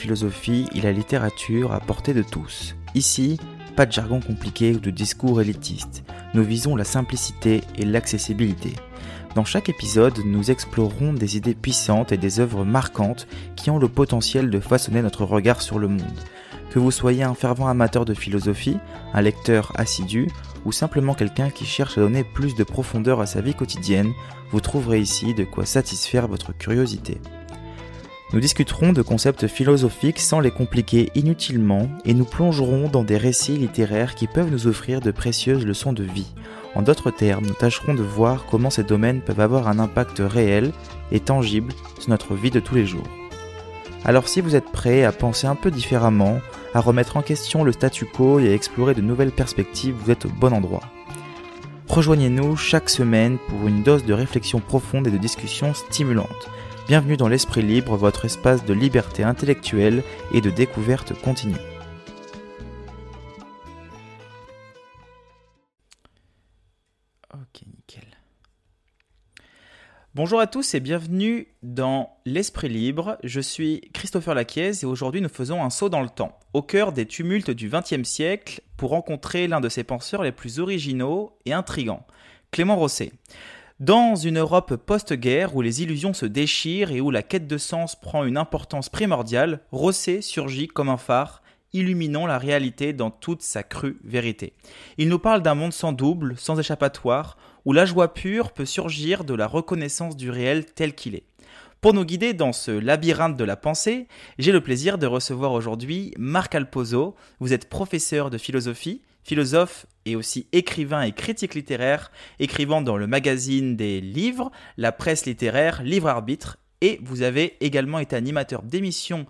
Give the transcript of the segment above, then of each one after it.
philosophie et la littérature à portée de tous. Ici, pas de jargon compliqué ou de discours élitiste. Nous visons la simplicité et l'accessibilité. Dans chaque épisode, nous explorerons des idées puissantes et des œuvres marquantes qui ont le potentiel de façonner notre regard sur le monde. Que vous soyez un fervent amateur de philosophie, un lecteur assidu ou simplement quelqu'un qui cherche à donner plus de profondeur à sa vie quotidienne, vous trouverez ici de quoi satisfaire votre curiosité. Nous discuterons de concepts philosophiques sans les compliquer inutilement et nous plongerons dans des récits littéraires qui peuvent nous offrir de précieuses leçons de vie en d'autres termes, nous tâcherons de voir comment ces domaines peuvent avoir un impact réel et tangible sur notre vie de tous les jours. Alors si vous êtes prêt à penser un peu différemment, à remettre en question le statu quo et à explorer de nouvelles perspectives, vous êtes au bon endroit. Rejoignez-nous chaque semaine pour une dose de réflexion profonde et de discussion stimulante. Bienvenue dans l'Esprit Libre, votre espace de liberté intellectuelle et de découverte continue. Bonjour à tous et bienvenue dans L'Esprit Libre. Je suis Christopher Laquiez et aujourd'hui nous faisons un saut dans le temps, au cœur des tumultes du XXe siècle, pour rencontrer l'un de ses penseurs les plus originaux et intrigants, Clément Rosset. Dans une Europe post-guerre où les illusions se déchirent et où la quête de sens prend une importance primordiale, Rosset surgit comme un phare illuminant la réalité dans toute sa crue vérité. Il nous parle d'un monde sans double, sans échappatoire, où la joie pure peut surgir de la reconnaissance du réel tel qu'il est. Pour nous guider dans ce labyrinthe de la pensée, j'ai le plaisir de recevoir aujourd'hui Marc Alpozo. Vous êtes professeur de philosophie, philosophe et aussi écrivain et critique littéraire, écrivant dans le magazine des livres, la presse littéraire, Livre Arbitre, et vous avez également été animateur d'émissions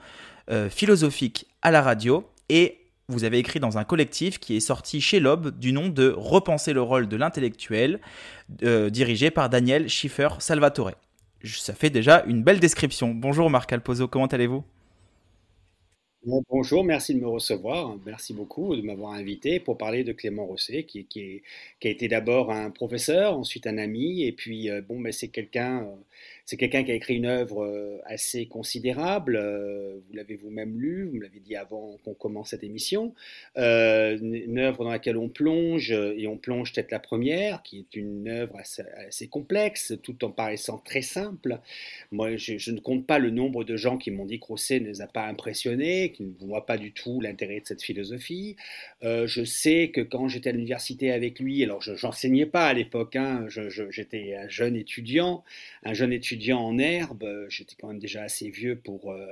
euh, philosophiques à la radio et vous avez écrit dans un collectif qui est sorti chez l'Aube du nom de Repenser le rôle de l'intellectuel, euh, dirigé par Daniel Schiffer Salvatore. Ça fait déjà une belle description. Bonjour Marc Alpozo, comment allez-vous? Bonjour, merci de me recevoir. Merci beaucoup de m'avoir invité pour parler de Clément Rosset, qui, a été d'abord un professeur, ensuite un ami, et puis euh, bon, ben, c'est quelqu'un euh, c'est quelqu'un qui a écrit une œuvre euh, assez considérable. Euh, vous l'avez vous-même lu, vous me l'avez dit avant qu'on commence cette émission. Euh, une œuvre dans laquelle on plonge, et on plonge peut-être la première, qui est une œuvre assez, complexe, tout en paraissant très simple. Moi, je, ne compte pas le nombre de gens qui m'ont dit que Rosset ne les a pas impressionnés, qui ne voient pas du tout l'intérêt de cette philosophie. je sais que quand j'étais à l'université avec lui, alors je n'enseignais pas à l'époque, hein, j'étais un jeune étudiant, un jeune étudiant en herbe, euh, j'étais quand même déjà assez vieux pour, euh,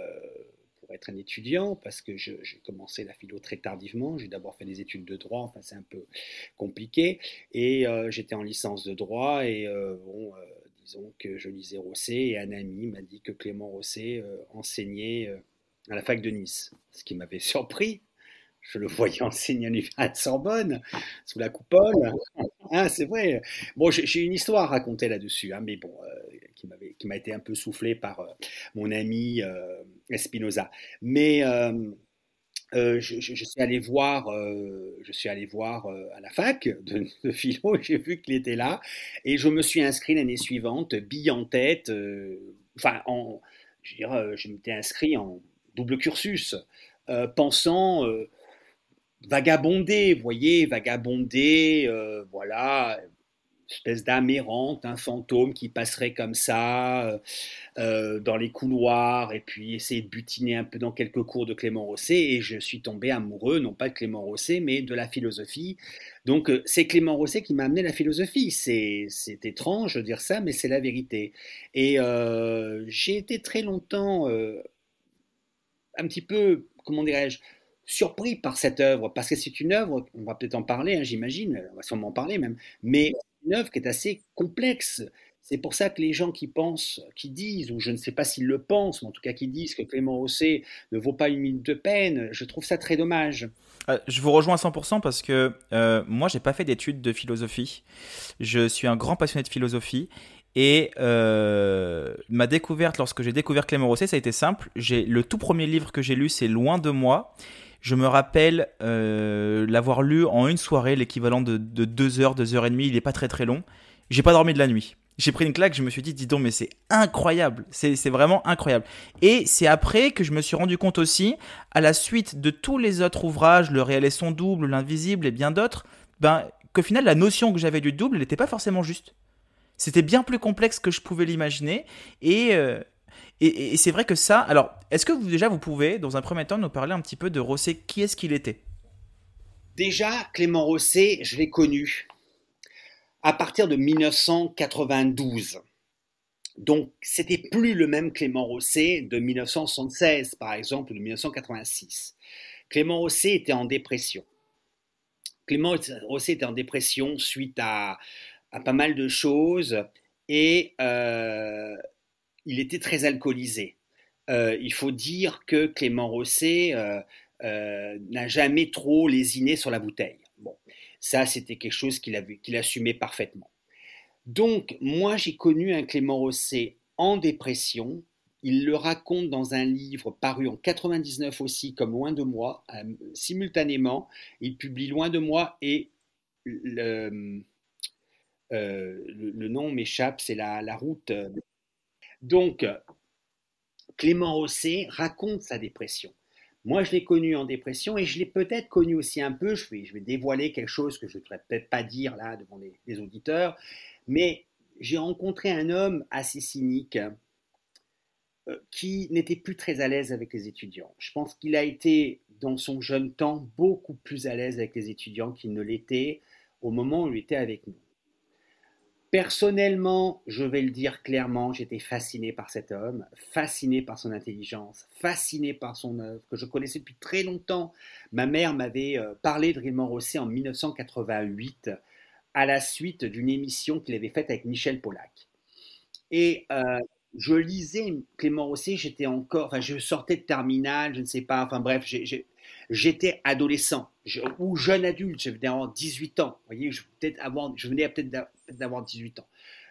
pour être un étudiant, parce que j'ai commencé la philo très tardivement. J'ai d'abord fait des études de droit, enfin c'est un peu compliqué. Et euh, j'étais en licence de droit, et bon, disons que je lisais Rosset, et un ami m'a dit que Clément Rosset enseignait à la fac de Nice, ce qui m'avait surpris. Je le voyais enseigner à Sorbonne, sous la coupole. Ah, c'est vrai. Bon, j'ai une histoire à raconter là-dessus, hein, mais bon, qui m'a été un peu soufflé par euh, mon ami euh, Espinoza. Mais euh, je, suis allé voir, je suis allé voir à la fac de, de philo, j'ai vu qu'il était là, et je me suis inscrit l'année suivante, bille en tête, enfin, en, je dirais, je m'étais inscrit en double cursus, pensant vagabonder, vous voyez, vagabonder, voilà, espèce d'âme errante, un fantôme qui passerait comme ça euh, euh, dans les couloirs et puis essayer de butiner un peu dans quelques cours de Clément Rosset et je suis tombé amoureux, non pas de Clément Rosset, mais de la philosophie. Donc euh, c'est Clément Rosset qui m'a amené la philosophie. C'est étrange de dire ça, mais c'est la vérité. Et j'ai été très longtemps un petit peu, comment dirais-je, surpris par cette œuvre, parce que c'est une œuvre, on va peut-être en parler, hein, j'imagine, on va sûrement en parler même, mais une œuvre qui est assez complexe. C'est pour ça que les gens qui pensent, qui disent, ou je ne sais pas s'ils le pensent, mais en tout cas qui disent que Clément Rosset ne vaut pas une minute de peine, je trouve ça très dommage. Euh, je vous rejoins à 100% parce que euh, moi, j'ai pas fait d'études de philosophie. Je suis un grand passionné de philosophie. Et euh, ma découverte, lorsque j'ai découvert Clément Rosset, ça a été simple. Le tout premier livre que j'ai lu, c'est Loin de moi. Je me rappelle euh, l'avoir lu en une soirée, l'équivalent de, 2 heures, 2 heures et demie. Il n'est pas très très long. J'ai pas dormi de la nuit. j'ai pris une claque, je me suis dit, dis donc, mais c'est incroyable, c'est vraiment incroyable. Et c'est après que je me suis rendu compte aussi, à la suite de tous les autres ouvrages, Le réel et son double, L'invisible et bien d'autres, ben, qu'au final, la notion que j'avais du double n'était pas forcément juste. C'était bien plus complexe que je pouvais l'imaginer. Et, euh, et, c'est vrai que ça. Alors, est-ce que vous, déjà vous pouvez, dans un premier temps, nous parler un petit peu de Rosset? Qui est-ce qu'il était? Déjà, Clément Rosset, je l'ai connu à partir de 1992. Donc, c'était plus le même Clément Rosset de 1976, par exemple, ou de 1986. Clément Rosset était en dépression. Clément Rosset était en dépression suite à, pas mal de choses et euh, il était très alcoolisé. Euh, il faut dire que Clément Rosset euh, euh, n'a jamais trop lésiné sur la bouteille. Bon, ça, c'était quelque chose qu'il qu'il assumait parfaitement. Donc, moi, j'ai connu un Clément Rosset en dépression. Il le raconte dans un livre paru en 99 aussi, comme Loin de moi, simultanément. Il publie Loin de moi et le, nom m'échappe, c'est la, la, route donc, Clément Rosset raconte sa dépression. Moi, je l'ai connu en dépression et je l'ai peut-être connu aussi un peu. Je vais, je vais, dévoiler quelque chose que je ne devrais peut-être pas dire là devant les, auditeurs, mais j'ai rencontré un homme assez cynique euh, qui n'était plus très à l'aise avec les étudiants. Je pense qu'il a été, dans son jeune temps, beaucoup plus à l'aise avec les étudiants qu'il ne l'était au moment où il était avec nous. Personnellement, je vais le dire clairement, j'étais fasciné par cet homme, fasciné par son intelligence, fasciné par son œuvre, que je connaissais depuis très longtemps. Ma mère m'avait euh, parlé de Raymond Rosset en 1988, à la suite d'une émission qu'il avait faite avec Michel Pollack. Et euh, je lisais Clément Rosset, j'étais encore, enfin, je sortais de terminale, je ne sais pas, enfin bref, j'étais adolescent. Ou jeune adulte, je venais avoir 18 ans. Vous voyez, je, avoir, je venais peut-être d'avoir 18 ans.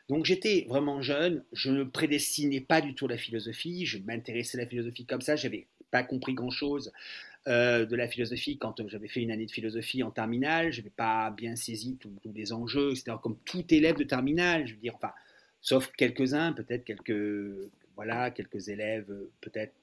Donc j'étais vraiment jeune, je ne prédestinais pas du tout la philosophie, je m'intéressais à la philosophie comme ça, j'avais pas compris grand-chose euh, de la philosophie quand j'avais fait une année de philosophie en terminale, je n'avais pas bien saisi tous les enjeux, c'était comme tout élève de terminale, je veux dire, enfin, sauf quelques-uns, peut-être quelques, voilà, quelques élèves peut-être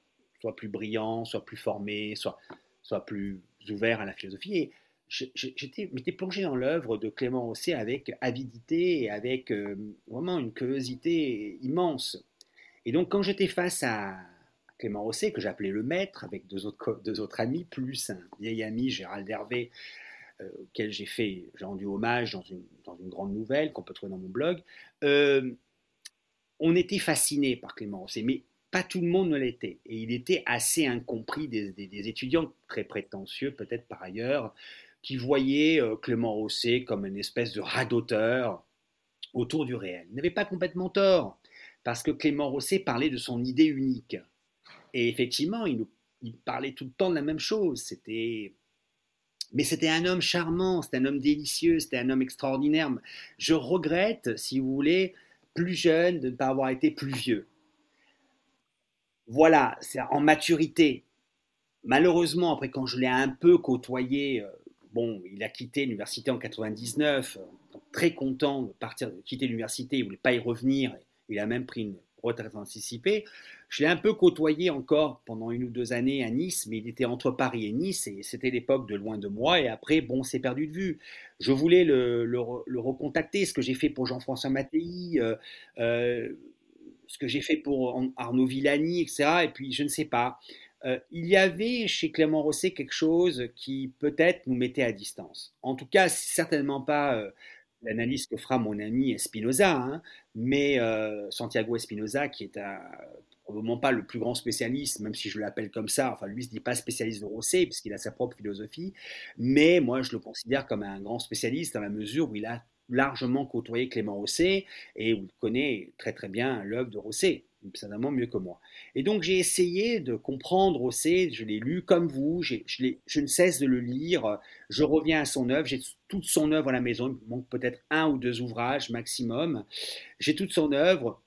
soit plus brillants, soit plus formés, soit, soit plus ouverts à la philosophie. Et j'étais plongé dans l'œuvre de Clément Rosset avec avidité et avec euh, vraiment une curiosité immense. Et donc quand j'étais face à Clément Rosset, que j'appelais le maître, avec deux autres, deux autres amis, plus un vieil ami, Gérald Hervé, euh, auquel j'ai fait, j'ai rendu hommage dans une, dans une grande nouvelle qu'on peut trouver dans mon blog, euh, on était fasciné par Clément Rosset, mais pas tout le monde ne l'était. Et il était assez incompris des, étudiants très prétentieux, peut-être par ailleurs, qui voyaient euh, Clément Rosset comme une espèce de radoteur autour du réel. Il n'avait pas complètement tort, parce que Clément Rosset parlait de son idée unique. Et effectivement, il, il parlait tout le temps de la même chose. C'était mais c'était un homme charmant, c'était un homme délicieux, c'était un homme extraordinaire. Je regrette, si vous voulez, plus jeune de ne pas avoir été plus vieux. Voilà, c'est en maturité. Malheureusement, après, quand je l'ai un peu côtoyé, euh, bon, il a quitté l'université en 99, euh, très content de partir, de quitter l'université, il ne voulait pas y revenir, il a même pris une retraite anticipée. Je l'ai un peu côtoyé encore pendant une ou deux années à Nice, mais il était entre Paris et Nice, et c'était l'époque de loin de moi, et après, bon, c'est perdu de vue. Je voulais le, recontacter, ce que j'ai fait pour Jean-François Mattei, euh, ce que j'ai fait pour Arnaud Villani, etc. Et puis, je ne sais pas. Euh, il y avait chez Clément Rosset quelque chose qui peut-être nous mettait à distance. En tout cas, certainement pas euh, l'analyse que fera mon ami Espinoza, hein, mais euh, Santiago Espinoza, qui est probablement pas le plus grand spécialiste, même si je l'appelle comme ça. Enfin, lui ne se dit pas spécialiste de Rosset, puisqu'il a sa propre philosophie. Mais moi, je le considère comme un grand spécialiste dans la mesure où il a largement côtoyé Clément Rosset et il connaît très très bien l'œuvre de Rosset, certainement mieux que moi. Et donc j'ai essayé de comprendre Rosset, je l'ai lu comme vous, je, ne cesse de le lire, je reviens à son œuvre, j'ai toute son œuvre à la maison, il manque peut-être un ou deux ouvrages maximum, j'ai toute son œuvre.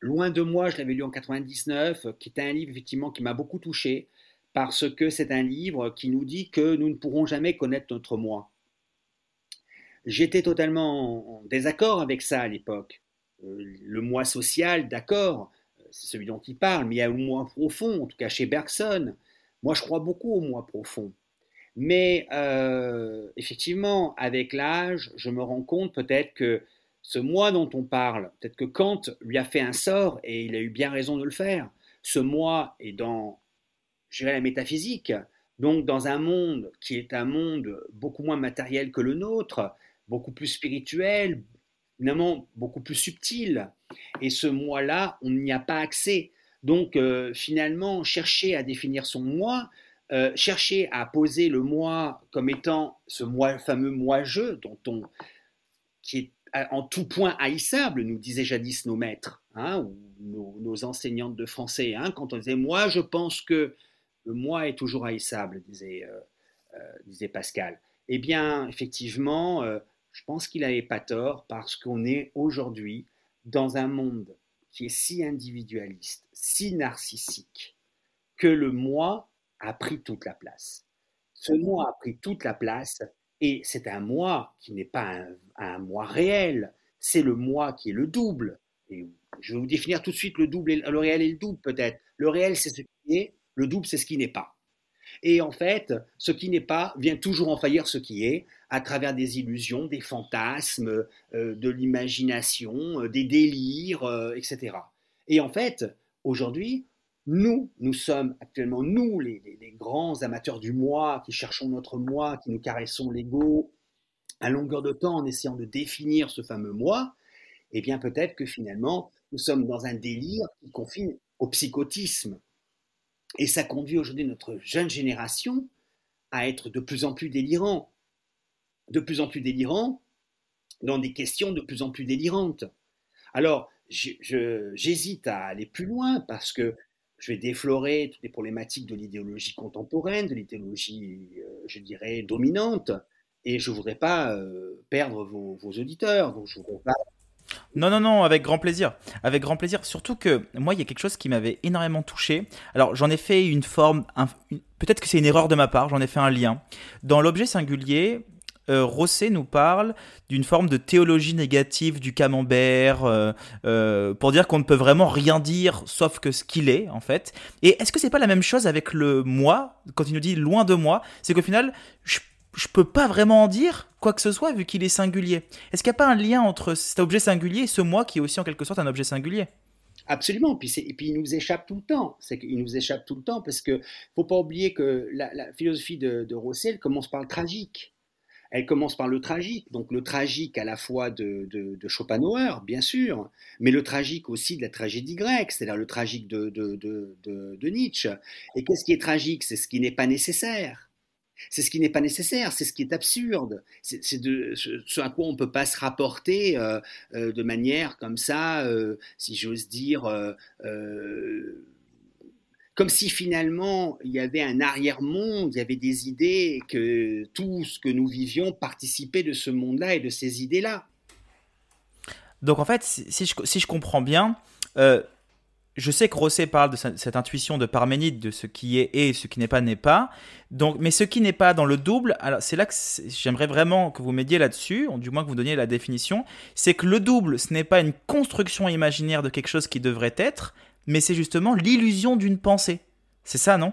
Loin de moi, je l'avais lu en 99, qui est un livre effectivement qui m'a beaucoup touché, parce que c'est un livre qui nous dit que nous ne pourrons jamais connaître notre moi. J'étais totalement en désaccord avec ça à l'époque. le moi social, d'accord, c'est celui dont il parle, mais il y a le moi profond, en tout cas chez Bergson. Moi, je crois beaucoup au moi profond. Mais euh, effectivement, avec l'âge, je me rends compte peut-être que ce moi dont on parle, peut-être que Kant lui a fait un sort et il a eu bien raison de le faire. Ce moi est dans, je la métaphysique, donc dans un monde qui est un monde beaucoup moins matériel que le nôtre, beaucoup plus spirituel, finalement beaucoup plus subtil. Et ce moi-là, on n'y a pas accès. Donc euh, finalement, chercher à définir son moi, euh, chercher à poser le moi comme étant ce moi, fameux moi-je dont on, qui est en tout point haïssable, nous disaient jadis nos maîtres, hein, ou nos, enseignantes de français, hein, quand on disait moi je pense que le moi est toujours haïssable, disait, euh, disait Pascal. Eh bien, effectivement, je pense qu'il n'avait pas tort parce qu'on est aujourd'hui dans un monde qui est si individualiste, si narcissique, que le moi a pris toute la place. Ce moi a pris toute la place et c'est un moi qui n'est pas un, moi réel, c'est le moi qui est le double. Et je vais vous définir tout de suite le double, et, le réel et le double peut-être. Le réel c'est ce qui est, le double c'est ce qui n'est pas. Et en fait, ce qui n'est pas vient toujours en faillir ce qui est, à travers des illusions, des fantasmes, euh, de l'imagination, euh, des délires, euh, etc. Et en fait, aujourd'hui, nous, nous sommes actuellement, nous, les, grands amateurs du moi, qui cherchons notre moi, qui nous caressons l'ego à longueur de temps en essayant de définir ce fameux moi, eh bien peut-être que finalement, nous sommes dans un délire qui confine au psychotisme. Et ça conduit aujourd'hui notre jeune génération à être de plus en plus délirant, de plus en plus délirant dans des questions de plus en plus délirantes. Alors, j'hésite à aller plus loin parce que je vais déflorer toutes les problématiques de l'idéologie contemporaine, de l'idéologie, euh, je dirais, dominante, et je ne voudrais pas euh, perdre vos, auditeurs. Non, non, non, avec grand plaisir. Avec grand plaisir. Surtout que moi, il y a quelque chose qui m'avait énormément touché. Alors, j'en ai fait une forme. Peut-être que c'est une erreur de ma part, j'en ai fait un lien. Dans l'objet singulier, euh, Rosset nous parle d'une forme de théologie négative du camembert, euh, euh, pour dire qu'on ne peut vraiment rien dire sauf que ce qu'il est, en fait. Et est-ce que c'est pas la même chose avec le moi, quand il nous dit loin de moi C'est qu'au final, je, je peux pas vraiment en dire quoi que ce soit vu qu'il est singulier. Est-ce qu'il n'y a pas un lien entre cet objet singulier et ce moi qui est aussi en quelque sorte un objet singulier? Absolument. Puis et puis il nous échappe tout le temps. C'est qu'il nous échappe tout le temps parce que faut pas oublier que la, philosophie de, de Rosset commence par le tragique. Elle commence par le tragique, donc le tragique à la fois de, Schopenhauer, bien sûr, mais le tragique aussi de la tragédie grecque, c'est-à-dire le tragique de, de Nietzsche. Et qu'est-ce qui est tragique? C'est ce qui n'est pas nécessaire. C'est ce qui n'est pas nécessaire, c'est ce qui est absurde, c'est ce à quoi on ne peut pas se rapporter euh, euh, de manière comme ça, euh, si j'ose dire, comme si finalement il y avait un arrière-monde, il y avait des idées, que tout ce que nous vivions participait de ce monde-là et de ces idées-là. Donc en fait, si je, si je comprends bien, euh, je sais que Rosset parle de cette intuition de Parménide, de ce qui est et ce qui n'est pas n'est pas. Donc, mais ce qui n'est pas dans le double, alors c'est là que j'aimerais vraiment que vous m'aidiez là-dessus, du moins que vous donniez la définition, c'est que le double, ce n'est pas une construction imaginaire de quelque chose qui devrait être, mais c'est justement l'illusion d'une pensée. C'est ça, non?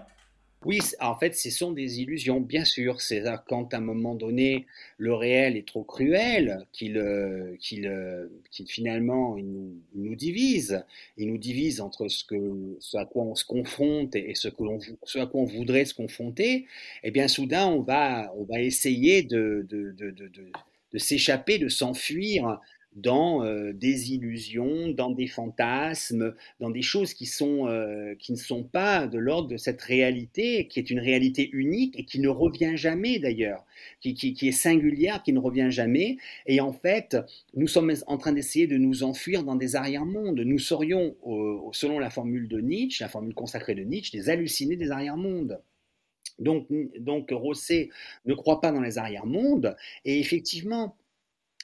Oui, en fait, ce sont des illusions, bien sûr. C'est quand à un moment donné, le réel est trop cruel, qu'il euh, euh, finalement il nous, divise. Il nous divise entre ce, que, à quoi on se confronte et ce, que à quoi on voudrait se confronter. Eh bien, soudain, on va, on va essayer de, de, de, de s'échapper, de s'enfuir dans euh, des illusions, dans des fantasmes, dans des choses qui, sont, euh, qui ne sont pas de l'ordre de cette réalité, qui est une réalité unique et qui ne revient jamais d'ailleurs, qui, qui, est singulière, qui ne revient jamais. Et en fait, nous sommes en train d'essayer de nous enfuir dans des arrière-mondes. Nous serions, selon la formule de Nietzsche, la formule consacrée de Nietzsche, des hallucinés des arrière-mondes. Donc, donc Rosset ne croit pas dans les arrière-mondes. Et effectivement,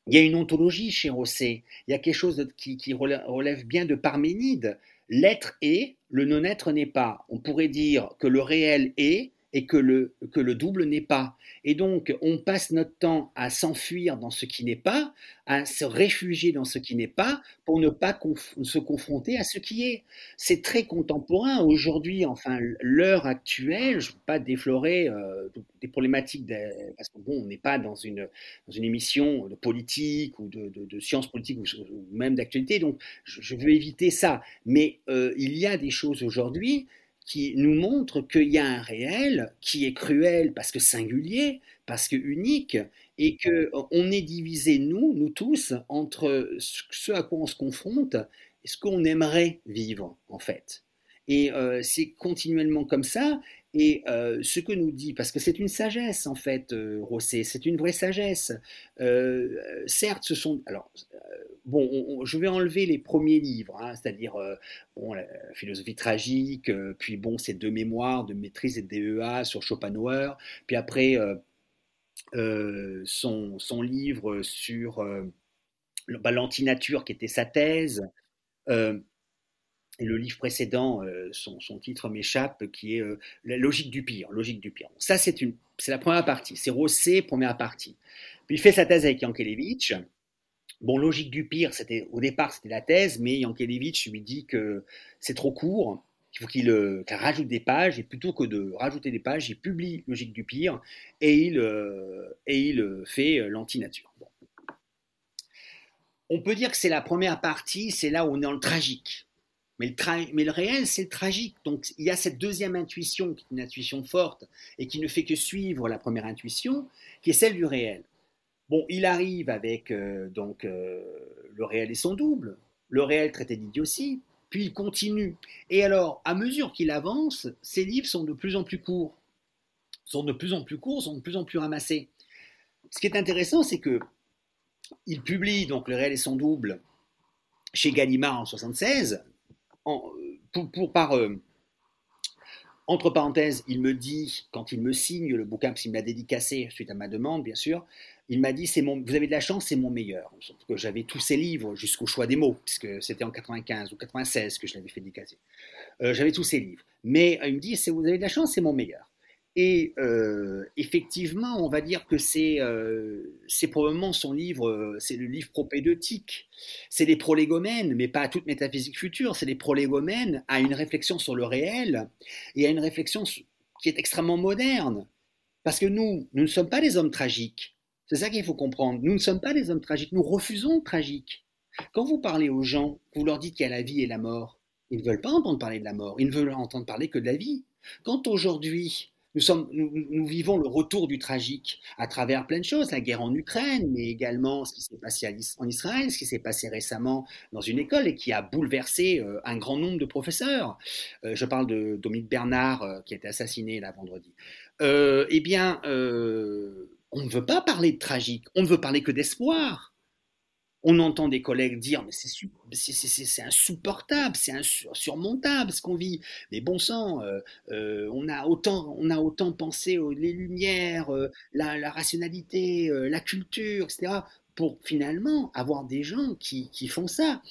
il y a une ontologie chez Rosset. Il y a quelque chose qui, relève bien de Parménide. L'être est, le non-être n'est pas. On pourrait dire que le réel est et que le, que le double n'est pas. Et donc, on passe notre temps à s'enfuir dans ce qui n'est pas, à se réfugier dans ce qui n'est pas, pour ne pas se confronter à ce qui est. C'est très contemporain aujourd'hui, enfin, l'heure actuelle, je ne veux pas déflorer euh, des problématiques, parce que bon, on n'est pas dans une, dans une émission de politique ou de, de, sciences politiques ou, même d'actualité, donc je, veux éviter ça. Mais euh, il y a des choses aujourd'hui qui nous montre qu'il y a un réel qui est cruel parce que singulier, parce que unique, et que euh, est divisé, nous, nous tous, entre ce à quoi on se confronte et ce qu'on aimerait vivre, en fait. Et euh, c'est continuellement comme ça. Et euh, ce que nous dit, parce que c'est une sagesse en fait, euh, Rosset, c'est une vraie sagesse. certes, ce sont. Alors, bon, je vais enlever les premiers livres, hein, c'est-à-dire bon, la philosophie tragique, puis bon, ces deux mémoires de maîtrise et de DEA sur Schopenhauer, puis après son, son, livre sur bah, l'antinature qui était sa thèse. Le livre précédent, euh, son, titre m'échappe, qui est euh, La logique du pire. Logique du pire. Ça, c'est la première partie. C'est Rosset, première partie. Puis il fait sa thèse avec Yankelevitch. Bon, logique du pire, c'était au départ c'était la thèse, mais Yankelevitch lui dit que c'est trop court, qu'il faut qu'il, euh, rajoute des pages, et plutôt que de rajouter des pages, il publie Logique du pire et il, il fait l'antinature. On peut dire que c'est la première partie, c'est là où on est dans le tragique. Mais le, réel, c'est le tragique. Donc il y a cette deuxième intuition, qui est une intuition forte et qui ne fait que suivre la première intuition, qui est celle du réel. Bon, il arrive avec euh, donc euh, le réel et son double, le réel traité d'idiotie, puis il continue. Et alors, à mesure qu'il avance, ses livres sont de plus en plus courts, sont de plus en plus courts, sont de plus en plus ramassés. Ce qui est intéressant, c'est que il publie donc le réel et son double chez Gallimard en 76, euh, entre parenthèses, il me dit, quand il me signe le bouquin, parce qu'il me l'a dédicacé suite à ma demande, bien sûr, il m'a dit, vous avez de la chance, c'est mon meilleur. Que j'avais tous ses livres jusqu'au choix des mots, puisque c'était en 95 ou 96 que je l'avais fait dédicacer. Euh, j'avais tous ses livres. Mais il me dit, vous avez de la chance, c'est mon meilleur. Et euh, effectivement, on va dire que c'est euh, probablement son livre, euh, c'est le livre propédeutique. C'est des prolégomènes, mais pas à toute métaphysique future, c'est des prolégomènes à une réflexion sur le réel et à une réflexion qui est extrêmement moderne. Parce que nous, nous ne sommes pas des hommes tragiques. C'est ça qu'il faut comprendre. Nous ne sommes pas des hommes tragiques, nous refusons le tragique. Quand vous parlez aux gens, vous leur dites qu'il y a la vie et la mort, ils ne veulent pas entendre parler de la mort, ils ne veulent entendre parler que de la vie. Quand aujourd'hui, nous, vivons le retour du tragique à travers plein de choses, la guerre en Ukraine, mais également ce qui s'est passé en Israël, ce qui s'est passé récemment dans une école et qui a bouleversé euh, un grand nombre de professeurs. Euh, je parle de Dominique Bernard euh, qui a été assassiné là vendredi. eh bien, on ne veut pas parler de tragique, on ne veut parler que d'espoir. On entend des collègues dire mais c'est insupportable, c'est insurmontable ce qu'on vit. Mais bon sang, euh, euh, on a autant on a autant pensé aux les lumières, euh, la, rationalité, la culture, etc. Pour finalement avoir des gens qui, qui font ça.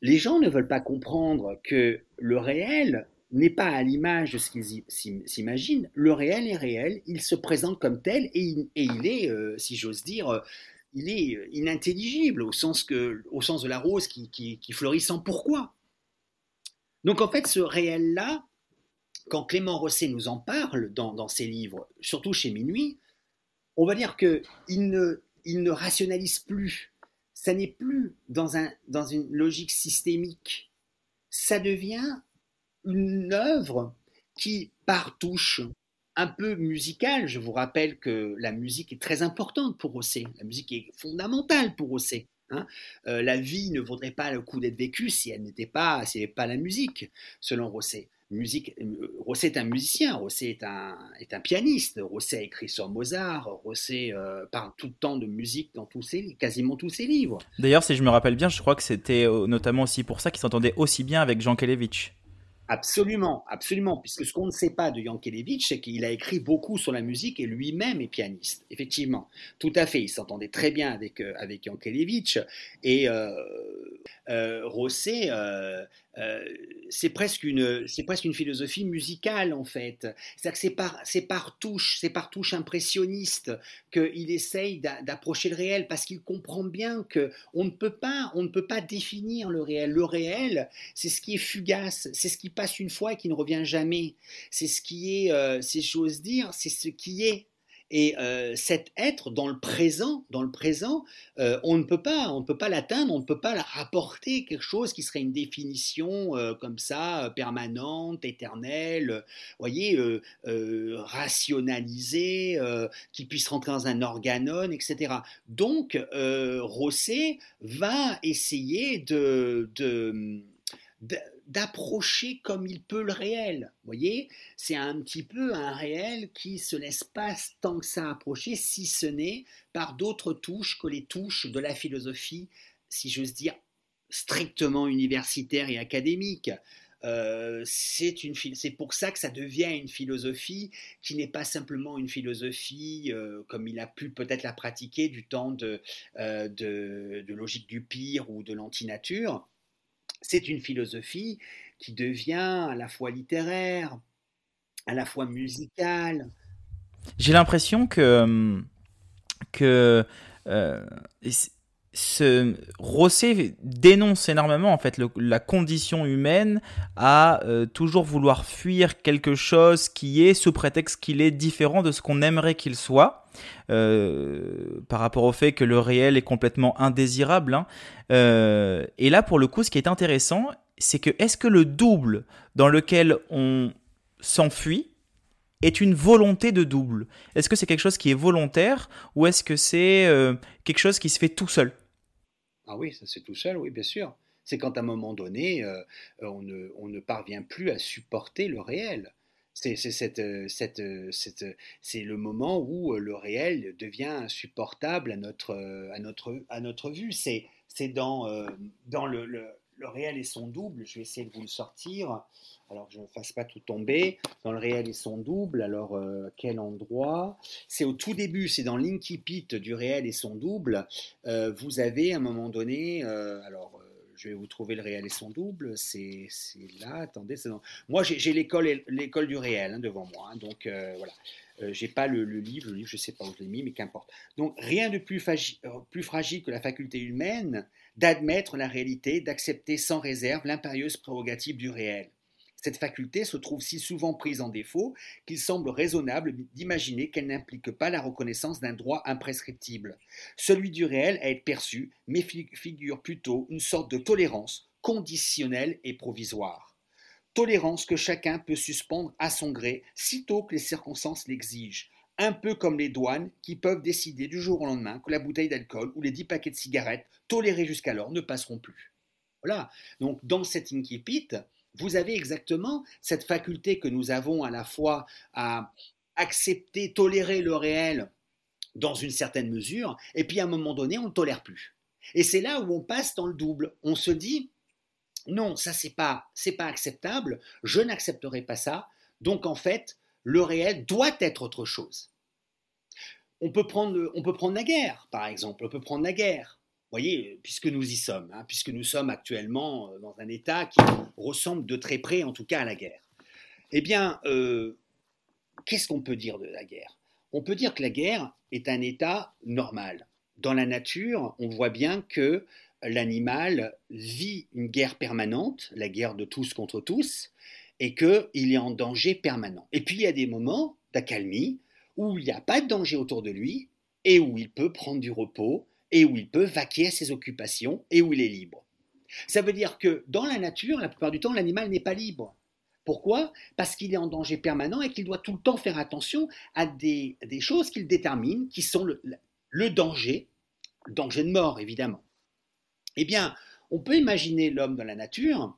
Les gens ne veulent pas comprendre que le réel n'est pas à l'image de ce qu'ils s'imaginent. Le réel est réel, il se présente comme tel et il, et il est, si j'ose dire, il est euh, inintelligible au sens, que, au de la rose qui, fleurit sans pourquoi. Donc en fait, ce réel-là, quand Clément Rosset nous en parle dans, ses livres, surtout chez Minuit, on va dire qu'il ne, il ne rationalise plus. Ça n'est plus dans, dans une logique systémique. Ça devient une œuvre qui, par touche, un peu musical, je vous rappelle que la musique est très importante pour Rosset. La musique est fondamentale pour Rosset. Hein. Euh, la vie ne vaudrait pas le coup d'être vécue si elle n'était pas, si pas la musique, selon Rosset. Musique, euh, Rosset est un musicien, Rosset est un, est un pianiste, Rosset a écrit sur Mozart, Rosset euh, parle tout le temps de musique dans tous ses, quasiment tous ses livres. D'ailleurs, si je me rappelle bien, je crois que c'était notamment aussi pour ça qu'il s'entendait aussi bien avec Jean Kelevitch. Absolument, absolument, puisque ce qu'on ne sait pas de Yankelevitch, c'est qu'il a écrit beaucoup sur la musique et lui-même est pianiste, effectivement. Tout à fait, il s'entendait très bien avec, euh, et euh, euh, Rosset c'est presque une c'est presque une philosophie musicale en fait. C'est que c'est par c'est par touche c'est par touche impressionniste qu'il essaye d'approcher le réel parce qu'il comprend bien que on ne peut pas on ne peut pas définir le réel. Le réel c'est ce qui est fugace, c'est ce qui passe une fois et qui ne revient jamais. C'est ce qui est euh, c'est chose dire, c'est ce qui est et euh, cet être dans le présent, dans le présent, euh, on ne peut pas, on ne peut pas l'atteindre, on ne peut pas la rapporter quelque chose qui serait une définition euh, comme ça, permanente, éternelle, voyez, rationalisée, qui puisse rentrer dans un organon, etc. Donc, Rosset va essayer de d'approcher comme il peut le réel. Vous voyez, c'est un petit peu un réel qui se laisse pas tant que ça approcher, si ce n'est par d'autres touches que les touches de la philosophie, si j'ose dire, strictement universitaire et académique. Euh, c'est pour ça que ça devient une philosophie qui n'est pas simplement une philosophie euh, comme il a pu peut-être la pratiquer du temps de, euh, de, de logique du pire ou de l'antinature, c'est une philosophie qui devient à la fois littéraire, à la fois musicale. J'ai l'impression que, que euh, ce, Rosset dénonce énormément en fait la condition humaine à euh, toujours vouloir fuir quelque chose qui est sous prétexte qu'il est différent de ce qu'on aimerait qu'il soit. Euh, par rapport au fait que le réel est complètement indésirable. Hein. Euh, et là, pour le coup, ce qui est intéressant, c'est que est-ce que le double dans lequel on s'enfuit est une volonté de double? Est-ce que c'est quelque chose qui est volontaire ou est-ce que c'est quelque chose qui se fait tout seul? Ah oui, ça c'est tout seul, oui, bien sûr. C'est quand à un moment donné, euh, on, ne, on, ne, parvient plus à supporter le réel. C'est euh, euh, le moment où le réel devient insupportable à notre, vue. C'est dans, le, réel et son double, je vais essayer de vous le sortir alors je ne fasse pas tout tomber, dans le réel et son double, alors euh, quel endroit? C'est au tout début, c'est dans l'incipit du réel et son double, euh, vous avez à un moment donné, euh, alors je vais vous trouver le réel et son double, c'est là, attendez, moi j'ai l'école du réel hein, devant moi, hein, donc voilà. j'ai pas le, livre, le livre je sais pas où je l'ai mis, mais qu'importe. Donc rien de plus, plus fragile que la faculté humaine d'admettre la réalité, d'accepter sans réserve l'impérieuse prérogative du réel. Cette faculté se trouve si souvent prise en défaut qu'il semble raisonnable d'imaginer qu'elle n'implique pas la reconnaissance d'un droit imprescriptible. Celui du réel à être perçu, mais figure plutôt une sorte de tolérance conditionnelle et provisoire. Tolérance que chacun peut suspendre à son gré sitôt que les circonstances l'exigent, un peu comme les douanes qui peuvent décider du jour au lendemain que la bouteille d'alcool ou les dix paquets de cigarettes tolérés jusqu'alors ne passeront plus. Voilà. Donc dans cet incipit, vous avez exactement cette faculté que nous avons à la fois à accepter, tolérer le réel dans une certaine mesure, et puis à un moment donné, on ne tolère plus. Et c'est là où on passe dans le double. On se dit, non, ça c'est pas, c'est pas acceptable, je n'accepterai pas ça, donc en fait, le réel doit être autre chose. On peut prendre, on peut prendre la guerre, par exemple, on peut prendre la guerre voyez, puisque nous y sommes, hein, puisque nous sommes actuellement euh, dans un État qui ressemble de très près, en tout cas, à la guerre. Eh bien, euh, qu'est-ce qu'on peut dire de la guerre? On peut dire que la guerre est un état normal. Dans la nature, on voit bien que l'animal vit une guerre permanente, la guerre de tous contre tous, et qu'il est en danger permanent. Et puis il y a des moments d'accalmie où il n'y a pas de danger autour de lui et où il peut prendre du repos et où il peut vaquer à ses occupations et où il est libre. Ça veut dire que dans la nature, la plupart du temps, l'animal n'est pas libre. Pourquoi? Parce qu'il est en danger permanent et qu'il doit tout le temps faire attention à des, choses qu'il détermine, qui sont le, le danger, le danger de mort évidemment. Eh bien, on peut imaginer l'homme dans la nature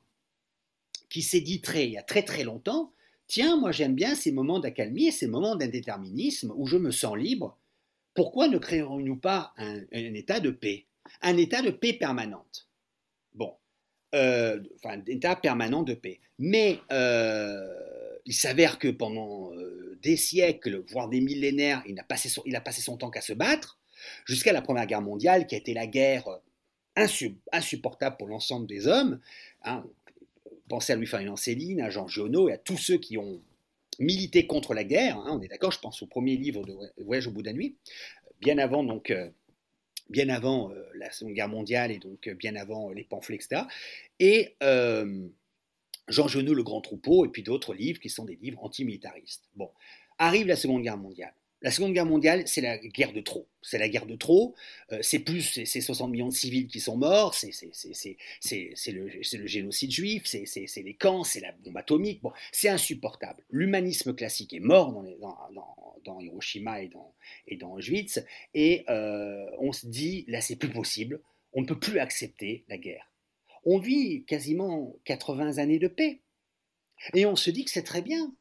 qui s'est dit très, il y a très très longtemps, tiens, moi j'aime bien ces moments d'accalmie et ces moments d'indéterminisme où je me sens libre, pourquoi ne créerions-nous pas un, état de paix? Un état de paix permanente. Bon, euh, enfin, un état permanent de paix. Mais euh, il s'avère que pendant euh, des siècles, voire des millénaires, il a passé son, il a passé son temps qu'à se battre, jusqu'à la Première Guerre mondiale, qui a été la guerre insupportable pour l'ensemble des hommes. Hein. pensez à Louis-Ferdinand Céline, à Jean Giono et à tous ceux qui ont milité contre la guerre. Hein, on est d'accord, je pense au premier livre de Voyage au bout de la nuit, bien avant. Euh, euh, la Seconde Guerre mondiale et donc bien avant les pamphlets, etc. Et Jean Genot, Le Grand Troupeau, et puis d'autres livres qui sont des livres antimilitaristes. Bon, arrive la Seconde Guerre mondiale. La Seconde Guerre mondiale, c'est la guerre de trop. C'est la guerre de trop. Euh, c'est plus ces 60 millions de civils qui sont morts, c'est le, génocide juif, c'est les camps, c'est la bombe atomique. C'est insupportable. L'humanisme classique est mort dans, Hiroshima et dans, et dans Auschwitz. Et euh, on se dit, là, c'est plus possible. On ne peut plus accepter la guerre. On vit quasiment 80 années de paix. Et on se dit que c'est très bien.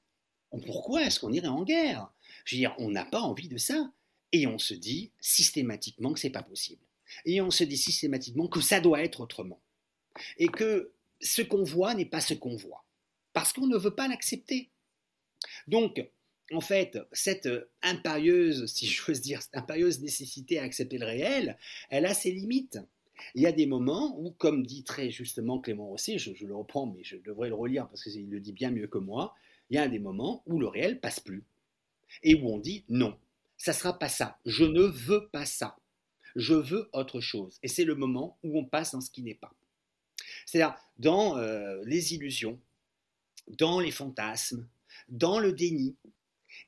Pourquoi est-ce qu'on irait en guerre? Je veux dire, on n'a pas envie de ça. Et on se dit systématiquement que c'est pas possible. Et on se dit systématiquement que ça doit être autrement. Et que ce qu'on voit n'est pas ce qu'on voit. Parce qu'on ne veut pas l'accepter. Donc, en fait, cette impérieuse, si j'ose dire, impérieuse nécessité à accepter le réel, elle a ses limites. Il y a des moments où, comme dit très justement Clément Rosset, je, je le reprends, mais je devrais le relire parce qu'il le dit bien mieux que moi, il y a des moments où le réel passe plus et où on dit non, ça sera pas ça, je ne veux pas ça, je veux autre chose. Et c'est le moment où on passe dans ce qui n'est pas. C'est-à-dire dans euh, les illusions, dans les fantasmes, dans le déni.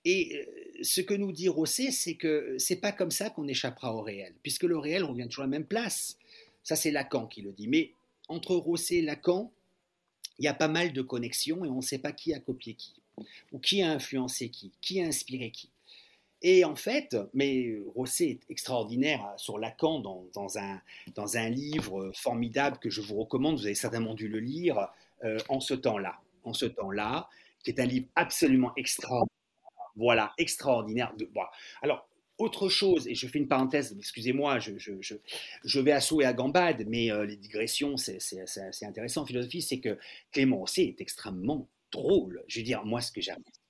Et euh, ce que nous dit Rosset, c'est que c'est pas comme ça qu'on échappera au réel, puisque le réel revient toujours à la même place. Ça, c'est Lacan qui le dit. Mais entre Rosset et Lacan, il y a pas mal de connexions et on ne sait pas qui a copié qui ou qui a influencé qui, qui a inspiré qui. Et en fait, mais Rosset est extraordinaire sur Lacan dans, un, dans un livre formidable que je vous recommande, vous avez certainement dû le lire, euh, En ce temps-là. En ce temps-là, qui est un livre absolument extraordinaire. Voilà, extraordinaire. De, Alors, autre chose, et je fais une parenthèse, excusez-moi, je, je, je, je, vais à saut et à gambade, mais euh, les digressions, c'est intéressant en philosophie, c'est que Clément Rosset est extrêmement drôle. Je veux dire, moi, ce que j'apprécie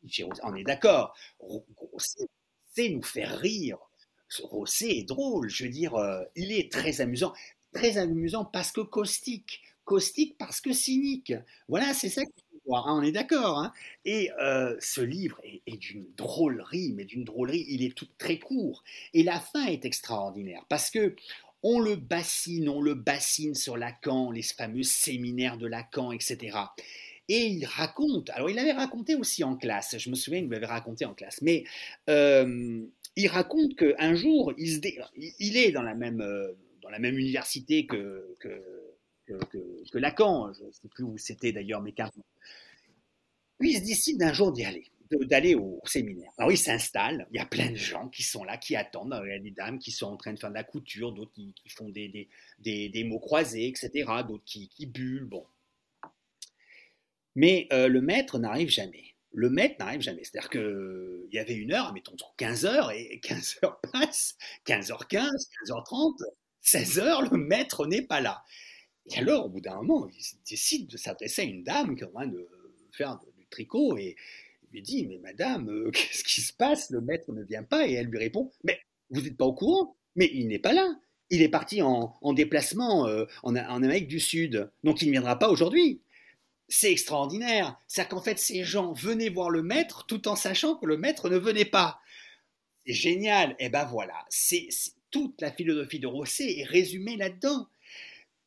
on est d'accord, c'est nous faire rire. Rosset est drôle, je veux dire, euh, il est très amusant. Très amusant parce que caustique. Caustique parce que cynique. Voilà, c'est ça qu'il hein, on est d'accord. Hein. Et euh, ce livre est, est d'une drôlerie, mais d'une drôlerie, il est tout très court. Et la fin est extraordinaire parce que on le bassine, on le bassine sur Lacan, les fameux séminaires de Lacan, etc. Et il raconte, alors il avait raconté aussi en classe, je me souviens, il m'avait raconté en classe, mais euh, il raconte qu'un jour, il, est dans la même, euh, université que, Lacan, je ne sais plus où c'était d'ailleurs, mais carrément. Puis il se décide d'un jour d'y aller d'aller au séminaire. Alors il s'installe, il y a plein de gens qui sont là, qui attendent, il y a des dames qui sont en train de faire de la couture, d'autres qui, font des, mots croisés, etc., d'autres qui, qui bon. Mais euh, le maître n'arrive jamais. Le maître n'arrive jamais. C'est-à-dire qu'il y avait une heure, mettons 15 heures, et 15 heures passent, 15h15, 15h30, 16h, le maître n'est pas là. Et alors, au bout d'un moment, il décide de s'adresser à une dame qui est en train de faire du tricot et il lui dit Mais madame, euh, qu'est-ce qui se passe? Le maître ne vient pas. Et elle lui répond Mais vous n'êtes pas au courant? Mais il n'est pas là. Il est parti en, déplacement euh, en Amérique du Sud. Donc il ne viendra pas aujourd'hui c'est extraordinaire. C'est-à-dire qu'en fait, ces gens venaient voir le maître tout en sachant que le maître ne venait pas. C'est génial. Et eh ben voilà, c'est toute la philosophie de Rosset est résumée là-dedans.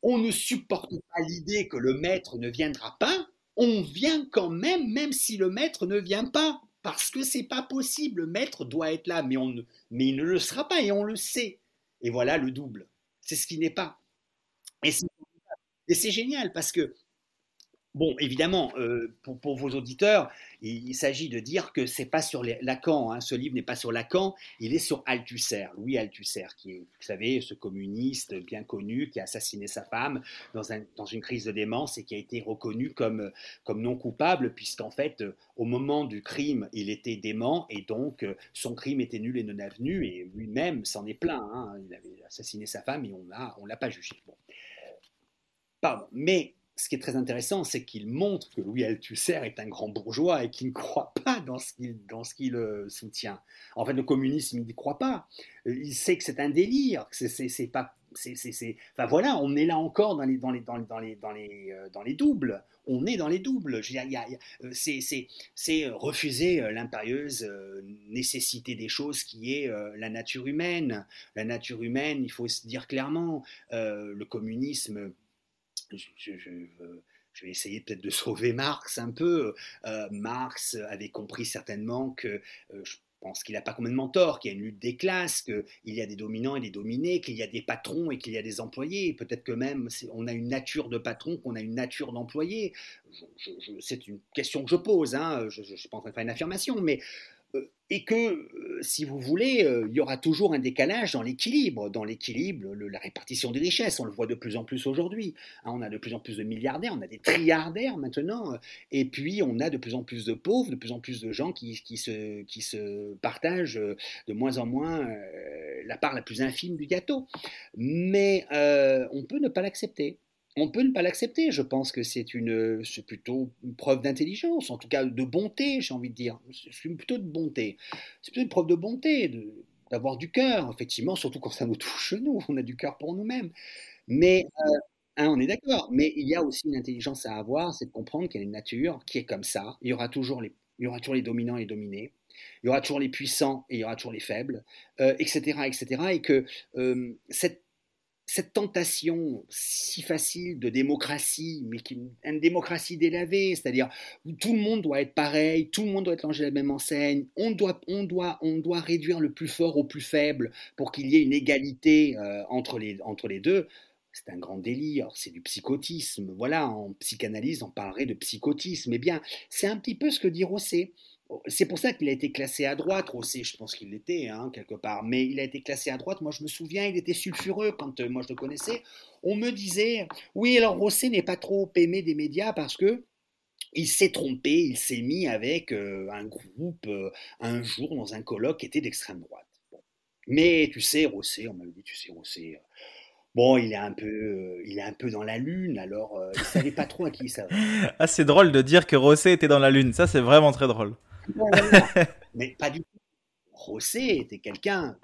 On ne supporte pas l'idée que le maître ne viendra pas. On vient quand même, même si le maître ne vient pas, parce que c'est pas possible. Le maître doit être là, mais, on mais il ne le sera pas et on le sait. Et voilà le double. C'est ce qui n'est pas. Et c'est génial parce que Bon, évidemment, euh, pour, vos auditeurs, il, s'agit de dire que c'est pas sur Lacan, hein, ce livre n'est pas sur Lacan, il est sur Althusser, Louis Althusser, qui est, vous savez, ce communiste bien connu qui a assassiné sa femme dans, une crise de démence et qui a été reconnu comme, non coupable, puisqu'en fait, au moment du crime, il était dément et donc son crime était nul et non avenu, et lui-même s'en est plaint. Hein. il avait assassiné sa femme et on ne l'a pas jugé. Pardon. Mais ce qui est très intéressant, c'est qu'il montre que Louis Althusser est un grand bourgeois et qu'il ne croit pas dans ce qu'il, qu'il euh, soutient. En fait, le communisme, il n'y croit pas. Euh, il sait que c'est un délire, c'est, pas, enfin voilà, on est là encore dans les, dans les, dans les, dans les, dans les, euh, dans les doubles. On est dans les doubles. C'est refuser l'impérieuse nécessité des choses qui est la nature humaine. La nature humaine, il faut se dire clairement, le communisme, je, je vais essayer peut-être de sauver Marx un peu. Marx avait compris certainement que, pense qu'il n'a pas complètement tort, qu'il y a une lutte des classes, qu'il y a des dominants et des dominés, qu'il y a des patrons et qu'il y a des employés. Peut-être que même on a une nature de patron, qu'on a une nature d'employé. C'est une question que je pose, hein. je ne suis pas en train de faire une affirmation, mais euh, et que, euh, si vous voulez, euh, il y aura toujours un décalage dans l'équilibre, dans l'équilibre, la répartition des richesses. On le voit de plus en plus aujourd'hui. Hein. on a de plus en plus de milliardaires, on a des trilliardaires maintenant, et puis on a de plus en plus de pauvres, de plus en plus de gens qui, se, partagent de moins en moins la part la plus infime du gâteau. Mais on peut ne pas l'accepter on peut ne pas l'accepter. Je pense que c'est une, c'est plutôt une preuve d'intelligence, en tout cas de bonté, j'ai envie de dire. C'est plutôt de bonté. C'est une preuve de bonté, d'avoir du cœur, effectivement, surtout quand ça nous touche nous. On a du cœur pour nous-mêmes. Mais euh, hein, on est d'accord. Mais il y a aussi une intelligence à avoir, c'est de comprendre qu'il y a une nature qui est comme ça. Il y aura toujours les, il y aura toujours les dominants et les dominés. Il y aura toujours les puissants et il y aura toujours les faibles, etc., euh, etc. Et que euh, cette cette tentation si facile de démocratie, mais qui une démocratie délavée, c'est-à-dire où tout le monde doit être pareil, tout le monde doit être la même enseigne, on doit, on doit, on doit réduire le plus fort au plus faible pour qu'il y ait une égalité euh, entre, les, entre les deux. C'est un grand délire, c'est du psychotisme. Voilà, en psychanalyse, on parlerait de psychotisme. Eh bien, c'est un petit peu ce que dit Rosset. C'est pour ça qu'il a été classé à droite, Rosset, je pense qu'il l'était, hein, quelque part, mais il a été classé à droite. Moi, je me souviens, il était sulfureux quand euh, moi je le connaissais. On me disait, oui, alors Rosset n'est pas trop aimé des médias parce que il s'est trompé, il s'est mis avec euh, un groupe euh, un jour dans un colloque qui était d'extrême droite. Mais tu sais, Rosset, on m'avait dit, tu sais, Rosset, Bon, il est un peu, il est un peu dans la lune, alors il ne savait pas trop à qui ça ah, c'est drôle de dire que Rosset était dans la lune, ça c'est vraiment très drôle. mais pas du tout. Rosset était quelqu'un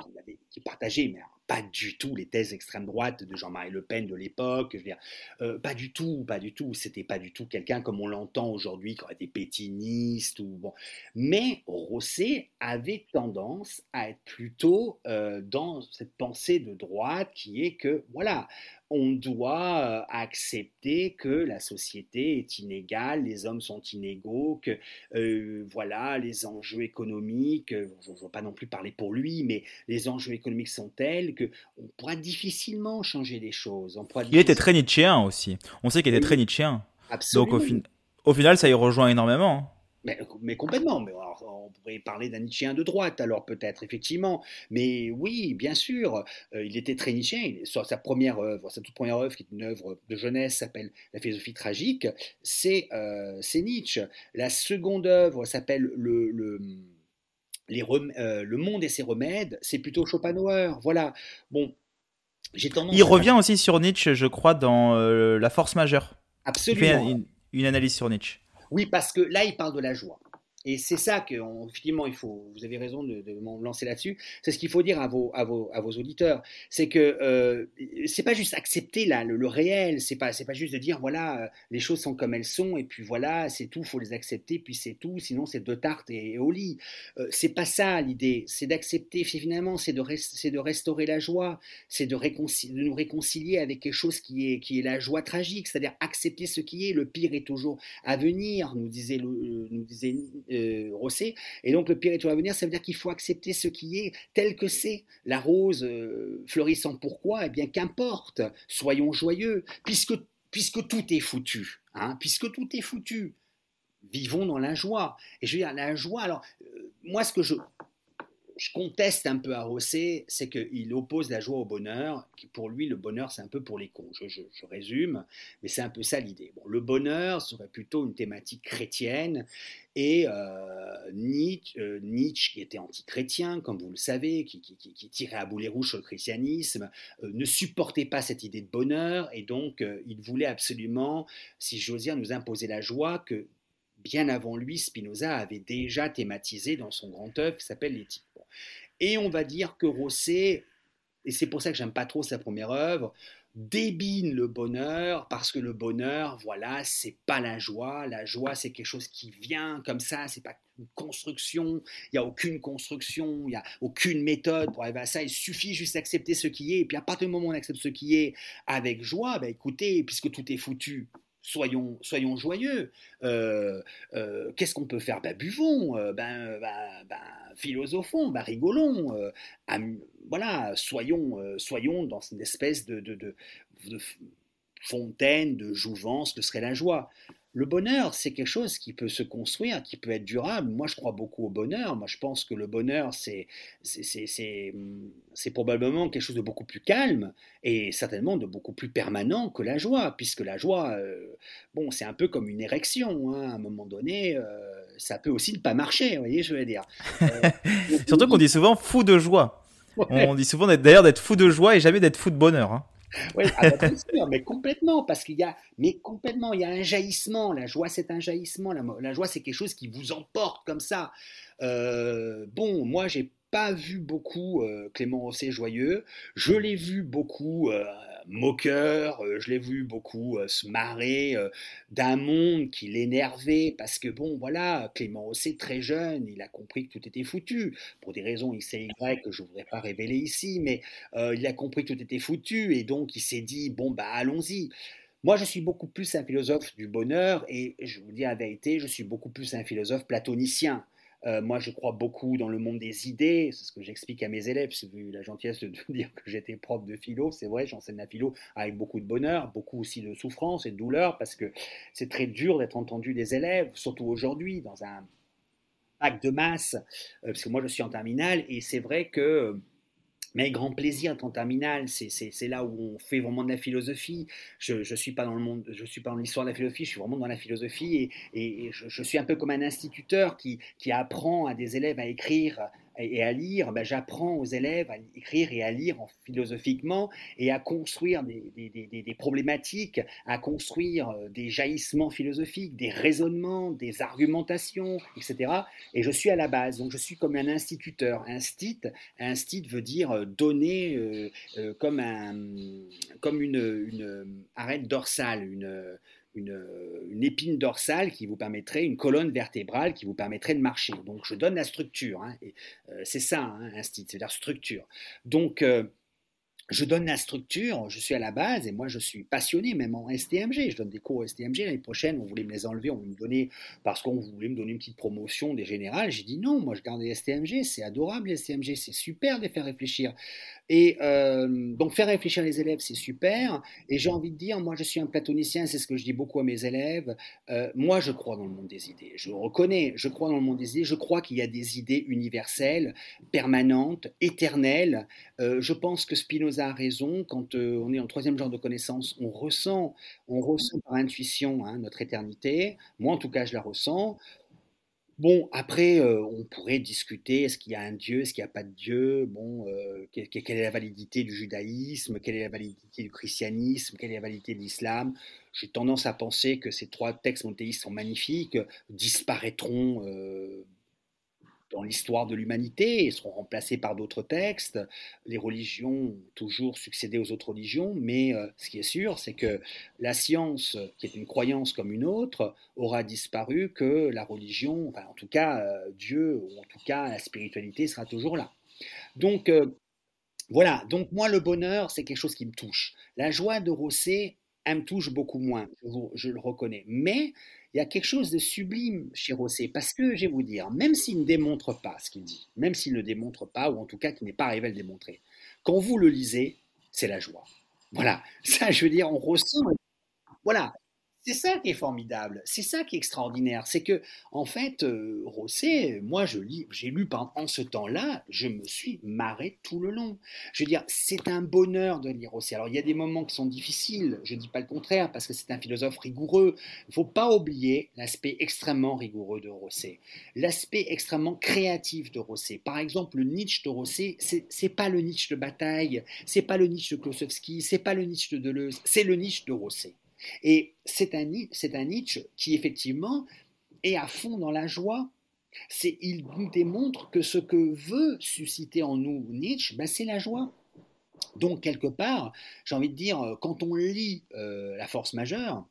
qui, partageait, mais pas du tout les thèses extrême droite de Jean-Marie Le Pen de l'époque. Je veux dire, euh, pas du tout, pas du tout. C'était pas du tout quelqu'un comme on l'entend aujourd'hui, qui aurait été pétiniste ou bon. Mais Rosset avait tendance à être plutôt euh, dans cette pensée de droite qui est que voilà, on doit euh, accepter que la société est inégale, les hommes sont inégaux, que euh, voilà, les enjeux économiques, euh, je ne veux pas non plus parler pour lui, mais les enjeux économiques sont tels que on pourra difficilement changer les choses. On Il était très nietzschéen aussi. On sait qu'il était très nietzschéen. Absolument. Donc au, au final, ça y rejoint énormément. Mais, complètement. Mais on pourrait parler d'un Nietzschéen de droite, alors peut-être, effectivement. Mais oui, bien sûr, euh, il était très Nietzschéen. Sa première œuvre, sa toute première œuvre, qui est une œuvre de jeunesse, s'appelle La philosophie tragique, c'est euh, Nietzsche. La seconde œuvre s'appelle le, le les euh, le monde et ses remèdes, c'est plutôt Schopenhauer. Voilà. Bon, j'ai tendance. Il revient aussi sur Nietzsche, je crois, dans La Force majeure. Absolument. une, analyse sur Nietzsche. Oui, parce que là, il parle de la joie. Et c'est ça que, effectivement, il faut, vous avez raison de, de m'en lancer là-dessus. C'est ce qu'il faut dire à vos, à vos, à vos auditeurs. C'est que euh, c'est pas juste accepter là, le, réel, c'est pas, pas juste de dire voilà, euh, les choses sont comme elles sont et puis voilà, c'est tout, faut les accepter, puis c'est tout, sinon c'est de tarte et, au lit. Euh, c'est pas ça l'idée, c'est d'accepter, finalement, c'est de, de restaurer la joie, c'est de, de nous réconcilier avec quelque chose qui est, qui est la joie tragique, c'est-à-dire accepter ce qui est. Le pire est toujours à venir, nous disait, nous disait euh. Et donc le pire est à venir, ça veut dire qu'il faut accepter ce qui est tel que c'est. La rose euh, fleurissant pourquoi? Eh bien qu'importe, soyons joyeux, puisque, puisque tout est foutu. Hein, puisque tout est foutu. Vivons dans la joie. Et je veux dire, la joie, alors, euh, moi ce que je, je conteste un peu à Rosset, c'est qu'il oppose la joie au bonheur. Pour lui, le bonheur, c'est un peu pour les cons. Je, résume, mais c'est un peu ça l'idée. Bon, le bonheur serait plutôt une thématique chrétienne. Et euh, Nietzsche, euh, Nietzsche, qui était anti-chrétien, comme vous le savez, qui, tirait à boulet rouge sur le christianisme, euh, ne supportait pas cette idée de bonheur. Et donc, il voulait absolument, si j'ose dire, nous imposer la joie que bien avant lui, Spinoza avait déjà thématisé dans son grand œuvre qui s'appelle L'éthique. Et on va dire que Rosset et c'est pour ça que j'aime pas trop sa première œuvre, débine le bonheur parce que le bonheur, voilà, c'est pas la joie. La joie, c'est quelque chose qui vient comme ça, c'est pas une construction. Il n'y a aucune construction, il n'y a aucune méthode pour arriver à ça. Il suffit juste d'accepter ce qui est. Et puis à partir du moment où on accepte ce qui est avec joie, ben écoutez, puisque tout est foutu, soyons, joyeux. Euh, euh, qu'est-ce qu'on peut faire? Ben, Buvons, euh, ben, ben, ben, philosophons, ben, rigolons. voilà, soyons, soyons dans une espèce de fontaine de jouvence que serait la joie. Le bonheur, c'est quelque chose qui peut se construire, qui peut être durable. Moi, je crois beaucoup au bonheur. Moi, je pense que le bonheur, c'est, c'est, probablement quelque chose de beaucoup plus calme et certainement de beaucoup plus permanent que la joie, puisque la joie, euh, bon, c'est un peu comme une érection. Hein. À un moment donné, euh, ça peut aussi ne pas marcher, vous voyez, je veux dire. Euh, Surtout qu'on dit souvent fou de joie. On dit souvent d'ailleurs d'être fou de joie et jamais d'être fou de bonheur. Hein. Oui, ah bah, mais complètement, parce qu'il y a, mais complètement, il y a un jaillissement. La joie, c'est un jaillissement. La, joie, c'est quelque chose qui vous emporte comme ça. Euh, bon, moi, j'ai pas vu beaucoup euh, Clément Rosset joyeux. Je l'ai vu beaucoup euh, moqueur, euh, je l'ai vu beaucoup se marrer d'un monde qui l'énervait parce que bon voilà, Clément Rosset très jeune, il a compris que tout était foutu pour des raisons X et Y que je voudrais pas révéler ici, mais il a compris que tout était foutu et donc il s'est dit bon bah allons-y. Moi, je suis beaucoup plus un philosophe du bonheur et je vous dis la vérité, je suis beaucoup plus un philosophe platonicien. Euh, moi, je crois beaucoup dans le monde des idées. C'est ce que j'explique à mes élèves. J'ai eu la gentillesse de dire que j'étais prof de philo. C'est vrai, j'enseigne la philo avec beaucoup de bonheur, beaucoup aussi de souffrance et de douleur, parce que c'est très dur d'être entendu des élèves, surtout aujourd'hui, dans un acte de masse, euh, parce que moi, je suis en terminale, et c'est vrai que mais grand plaisir en terminale, c'est là où on fait vraiment de la philosophie. Je ne suis pas dans le monde, je suis pas dans l'histoire de la philosophie, je suis vraiment dans la philosophie et, je, je, suis un peu comme un instituteur qui, qui apprend à des élèves à écrire et à lire, ben, j'apprends aux élèves à écrire et à lire philosophiquement et à construire des, problématiques, à construire euh, des jaillissements philosophiques, des raisonnements, des argumentations, etc. Et je suis à la base, donc je suis comme un instituteur. Instit, instit veut dire euh, donner euh, comme, un, comme une, une arête dorsale, une une, épine dorsale qui vous permettrait, une colonne vertébrale qui vous permettrait de marcher. Donc je donne la structure. Hein, euh, c'est ça, hein, un style, c'est la structure. Donc euh, je donne la structure, je suis à la base et moi je suis passionné même en STMG. Je donne des cours STMG. L'année prochaine, on voulait me les enlever, on me donner, parce qu'on voulait me donner une petite promotion des générales. J'ai dit non, moi je garde les STMG, c'est adorable les STMG, c'est super de les faire réfléchir. Et euh, donc faire réfléchir les élèves, c'est super. Et j'ai envie de dire, moi je suis un platonicien, c'est ce que je dis beaucoup à mes élèves. Euh, moi je crois dans le monde des idées. Je reconnais, je crois dans le monde des idées. Je crois qu'il y a des idées universelles, permanentes, éternelles. Euh, je pense que Spinoza a raison. Quand on est en troisième genre de connaissance, on ressent, on ressent par intuition hein, notre éternité. Moi en tout cas, je la ressens. Bon, après, euh, on pourrait discuter, est-ce qu'il y a un Dieu, est-ce qu'il n'y a pas de Dieu? Bon, euh, quelle, est la validité du judaïsme? Quelle est la validité du christianisme? Quelle est la validité de l'islam? J'ai tendance à penser que ces trois textes monothéistes sont magnifiques, disparaîtront euh, dans l'histoire de l'humanité seront remplacés par d'autres textes. Les religions ont toujours succédé aux autres religions, mais euh, ce qui est sûr, c'est que la science, qui est une croyance comme une autre, aura disparu, que la religion, enfin en tout cas euh, Dieu, ou en tout cas la spiritualité sera toujours là. Donc euh, voilà, donc moi le bonheur, c'est quelque chose qui me touche. La joie de Rosset, elle me touche beaucoup moins, je le reconnais. Mais il y a quelque chose de sublime chez Rosset, parce que, je vais vous dire, même s'il ne démontre pas ce qu'il dit, même s'il ne démontre pas, ou en tout cas qu'il n'est pas arrivé à le démontrer, quand vous le lisez, c'est la joie. Voilà, ça, je veux dire, on ressent. Voilà, c'est ça qui est formidable, c'est ça qui est extraordinaire, c'est que en fait, euh, Rosset, moi je lis, j'ai lu pendant ce temps-là, je me suis marré tout le long. Je veux dire, c'est un bonheur de lire Rosset. Alors il y a des moments qui sont difficiles, je ne dis pas le contraire, parce que c'est un philosophe rigoureux. Il ne faut pas oublier l'aspect extrêmement rigoureux de Rosset, l'aspect extrêmement créatif de Rosset. Par exemple, le Nietzsche de Rosset, c'est, c'est pas le Nietzsche de Bataille, c'est pas le Nietzsche de Klosowski, c'est pas le Nietzsche de Deleuze, c'est le Nietzsche de Rosset. Et c'est un, un Nietzsche qui, effectivement, est à fond dans la joie. C'est, il nous démontre que ce que veut susciter en nous Nietzsche, ben c'est la joie. Donc, quelque part, j'ai envie de dire, quand on lit La force majeure,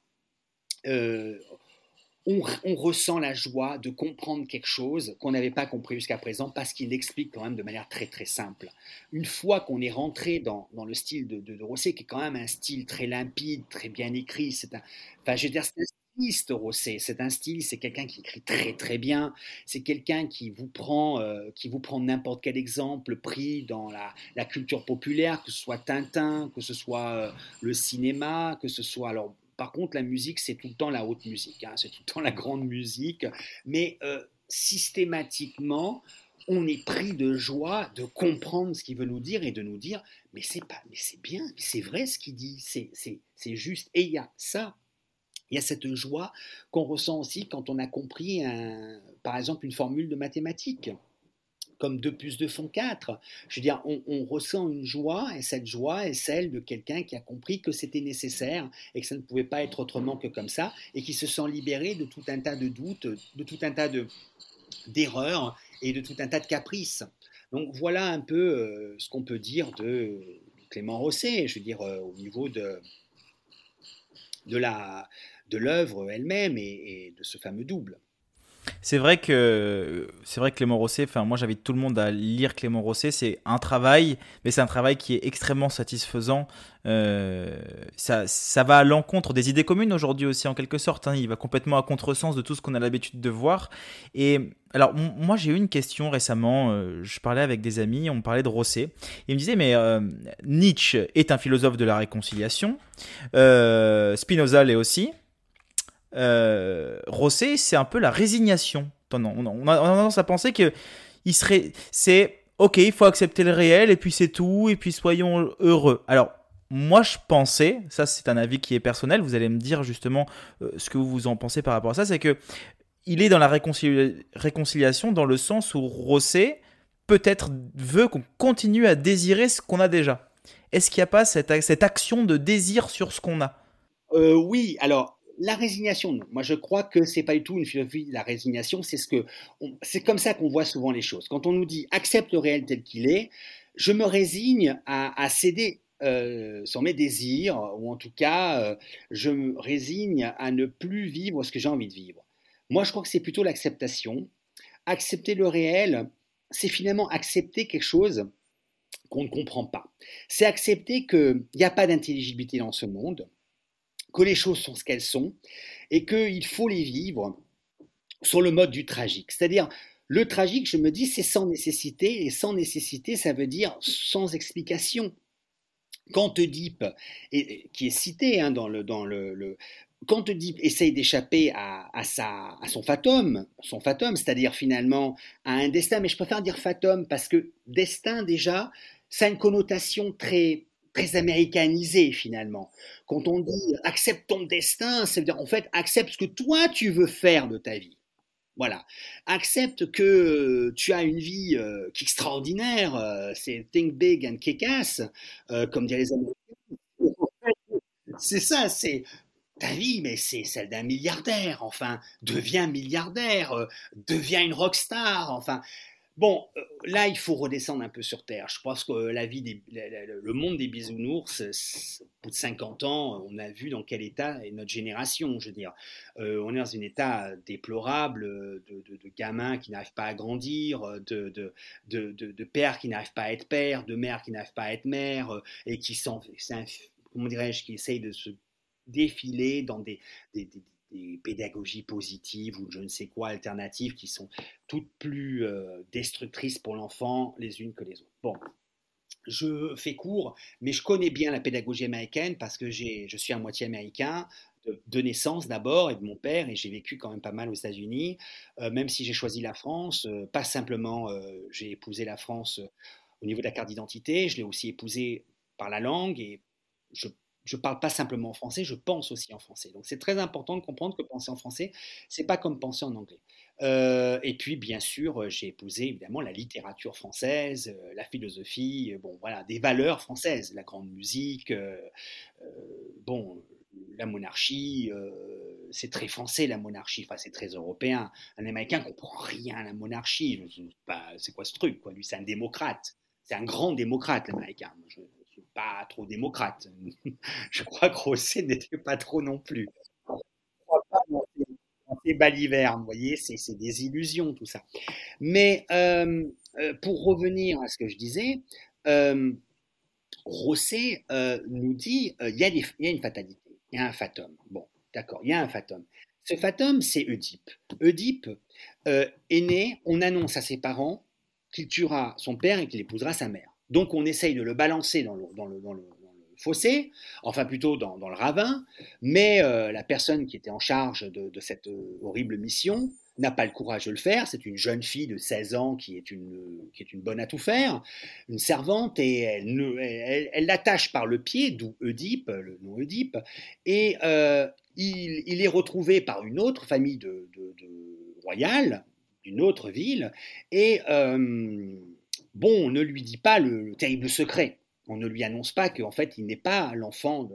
on, ressent la joie de comprendre quelque chose qu'on n'avait pas compris jusqu'à présent parce qu'il l'explique quand même de manière très très simple. Une fois qu'on est rentré dans, le style de, de, Rosset, qui est quand même un style très limpide, très bien écrit, c'est un, enfin, je veux dire, c'est un styliste Rosset, c'est un style, c'est quelqu'un qui écrit très très bien, c'est quelqu'un qui vous prend, euh, qui vous prend n'importe quel exemple pris dans la, la, culture populaire, que ce soit Tintin, que ce soit euh, le cinéma, que ce soit alors par contre, la musique, c'est tout le temps la haute musique, hein, c'est tout le temps la grande musique, mais euh, systématiquement, on est pris de joie de comprendre ce qu'il veut nous dire et de nous dire, mais c'est pas, mais c'est bien, c'est vrai ce qu'il dit, c'est, juste. Et il y a ça, il y a cette joie qu'on ressent aussi quand on a compris, par exemple, une formule de mathématiques comme 2 plus 2 font 4. Je veux dire, on, ressent une joie, et cette joie est celle de quelqu'un qui a compris que c'était nécessaire et que ça ne pouvait pas être autrement que comme ça, et qui se sent libéré de tout un tas de doutes, de tout un tas d'erreurs et de tout un tas de caprices. Donc voilà un peu euh, ce qu'on peut dire de Clément Rosset, je veux dire, euh, au niveau de, de l'œuvre elle-même et de ce fameux double. C'est vrai que c'est vrai que Clément Rosset. Enfin, moi, j'invite tout le monde à lire Clément Rosset. C'est un travail, mais c'est un travail qui est extrêmement satisfaisant. Euh, ça, ça va à l'encontre des idées communes aujourd'hui aussi, en quelque sorte. Hein. Il va complètement à contresens de tout ce qu'on a l'habitude de voir. Et alors, moi, j'ai eu une question récemment. Euh, je parlais avec des amis, on parlait de Rosset. Ils me disaient, mais euh, Nietzsche est un philosophe de la réconciliation. Spinoza l'est aussi euh, Rosset, c'est un peu la résignation. On a, tendance à penser que il serait, c'est ok, il faut accepter le réel et puis c'est tout et puis soyons heureux. Alors moi je pensais, ça c'est un avis qui est personnel, vous allez me dire justement euh, ce que vous en pensez par rapport à ça, c'est que il est dans la réconciliation dans le sens où Rosset peut-être veut qu'on continue à désirer ce qu'on a déjà. Est-ce qu'il n'y a pas cette, cette, action de désir sur ce qu'on a? Euh, Oui, alors la résignation, non. Moi, je crois que c'est pas du tout une philosophie de la résignation. C'est ce que, c'est comme ça qu'on voit souvent les choses. Quand on nous dit accepte le réel tel qu'il est, je me résigne à, céder euh, sur mes désirs, ou en tout cas, euh, je me résigne à ne plus vivre ce que j'ai envie de vivre. Moi, je crois que c'est plutôt l'acceptation. Accepter le réel, c'est finalement accepter quelque chose qu'on ne comprend pas. C'est accepter qu'il n'y a pas d'intelligibilité dans ce monde, que les choses sont ce qu'elles sont et qu'il faut les vivre sur le mode du tragique. C'est-à-dire, le tragique, je me dis, c'est sans nécessité, et sans nécessité, ça veut dire sans explication. Quand Oedipe, et, qui est cité hein, dans le, dans le, quand Oedipe essaye d'échapper à, à, à, son fatum, son fatum, c'est-à-dire finalement à un destin, mais je préfère dire fatum parce que destin déjà, ça a une connotation très très américanisé finalement. Quand on dit accepte ton destin, ça veut dire en fait accepte ce que toi tu veux faire de ta vie. Voilà. Accepte que tu as une vie euh, extraordinaire, euh, c'est think big and kick ass, euh, comme diraient les Américains. C'est ça, c'est ta vie, mais c'est celle d'un milliardaire. Enfin, deviens milliardaire, deviens une rockstar. Enfin, Bon, euh, là, il faut redescendre un peu sur Terre. Je pense que la vie le monde des bisounours, au bout de 50 ans, on a vu dans quel état est notre génération. Je veux dire, euh, on est dans un état déplorable de, gamins qui n'arrivent pas à grandir, de, pères qui n'arrivent pas à être pères, de mères qui n'arrivent pas à être mères, euh, et qui sont, comment dirais-je, qui essayent de se défiler dans des des pédagogies positives ou je ne sais quoi alternatives qui sont toutes plus euh, destructrices pour l'enfant les unes que les autres. Bon, je fais court, mais je connais bien la pédagogie américaine parce que je suis à moitié américain de, naissance d'abord et de mon père et j'ai vécu quand même pas mal aux États-Unis, euh, même si j'ai choisi la France, euh, pas simplement j'ai épousé la France au niveau de la carte d'identité, je l'ai aussi épousée par la langue et je je parle pas simplement en français, je pense aussi en français. Donc c'est très important de comprendre que penser en français, c'est pas comme penser en anglais. Euh, et puis bien sûr, euh, j'ai épousé évidemment la littérature française, euh, la philosophie, bon voilà, des valeurs françaises, la grande musique, bon la monarchie, c'est très français la monarchie, enfin c'est très européen. Un Américain comprend rien à la monarchie. C'est quoi ce truc quoi Lui c'est un démocrate, c'est un grand démocrate l'Américain pas trop démocrate. Je crois que Rosset n'était pas trop non plus. Je balivernes, vous voyez, c'est des illusions tout ça. Mais euh, euh, pour revenir à ce que je disais, euh, Rosset nous dit il y, y, a une fatalité, il y a un fatum. Bon, d'accord, il y a un fatum. Ce fatum, c'est Oedipe. Oedipe est né, on annonce à ses parents qu'il tuera son père et qu'il épousera sa mère. Donc on essaye de le balancer dans le, fossé, enfin plutôt dans, le ravin, mais euh, la personne qui était en charge de, cette euh, horrible mission n'a pas le courage de le faire. C'est une jeune fille de 16 ans qui est une, qui est une bonne à tout faire, une servante, et elle, l'attache par le pied, d'où Oedipe, le nom Oedipe, et euh, il, est retrouvé par une autre famille royale, d'une autre ville, et bon, on ne lui dit pas le, terrible secret. On ne lui annonce pas qu'en fait, il n'est pas l'enfant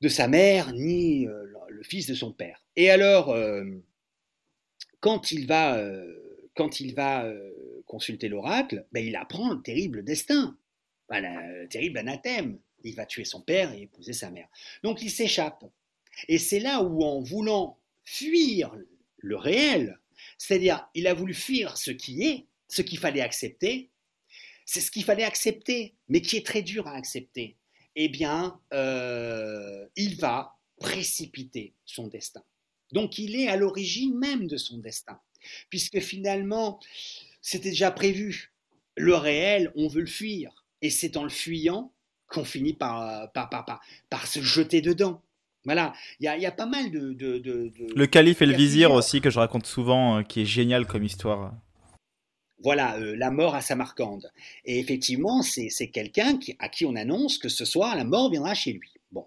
de, sa mère, ni euh, le fils de son père. Et alors, euh, quand il va, euh, quand il va consulter l'oracle, ben, il apprend le terrible destin, le terrible anathème. Il va tuer son père et épouser sa mère. Donc il s'échappe. Et c'est là où, en voulant fuir le réel, c'est-à-dire il a voulu fuir ce qui est, ce qu'il fallait accepter, c'est ce qu'il fallait accepter, mais qui est très dur à accepter. Eh bien, euh, il va précipiter son destin. Donc, il est à l'origine même de son destin, puisque finalement, c'était déjà prévu. Le réel, on veut le fuir, et c'est en le fuyant qu'on finit par, par, par, par, se jeter dedans. Voilà, il y, y a, pas mal de, de, Le calife et le vizir aussi, que je raconte souvent, euh, qui est génial comme histoire. Voilà, euh, la mort à Samarcande. Et effectivement, c'est quelqu'un à qui on annonce que ce soir, la mort viendra chez lui. Bon.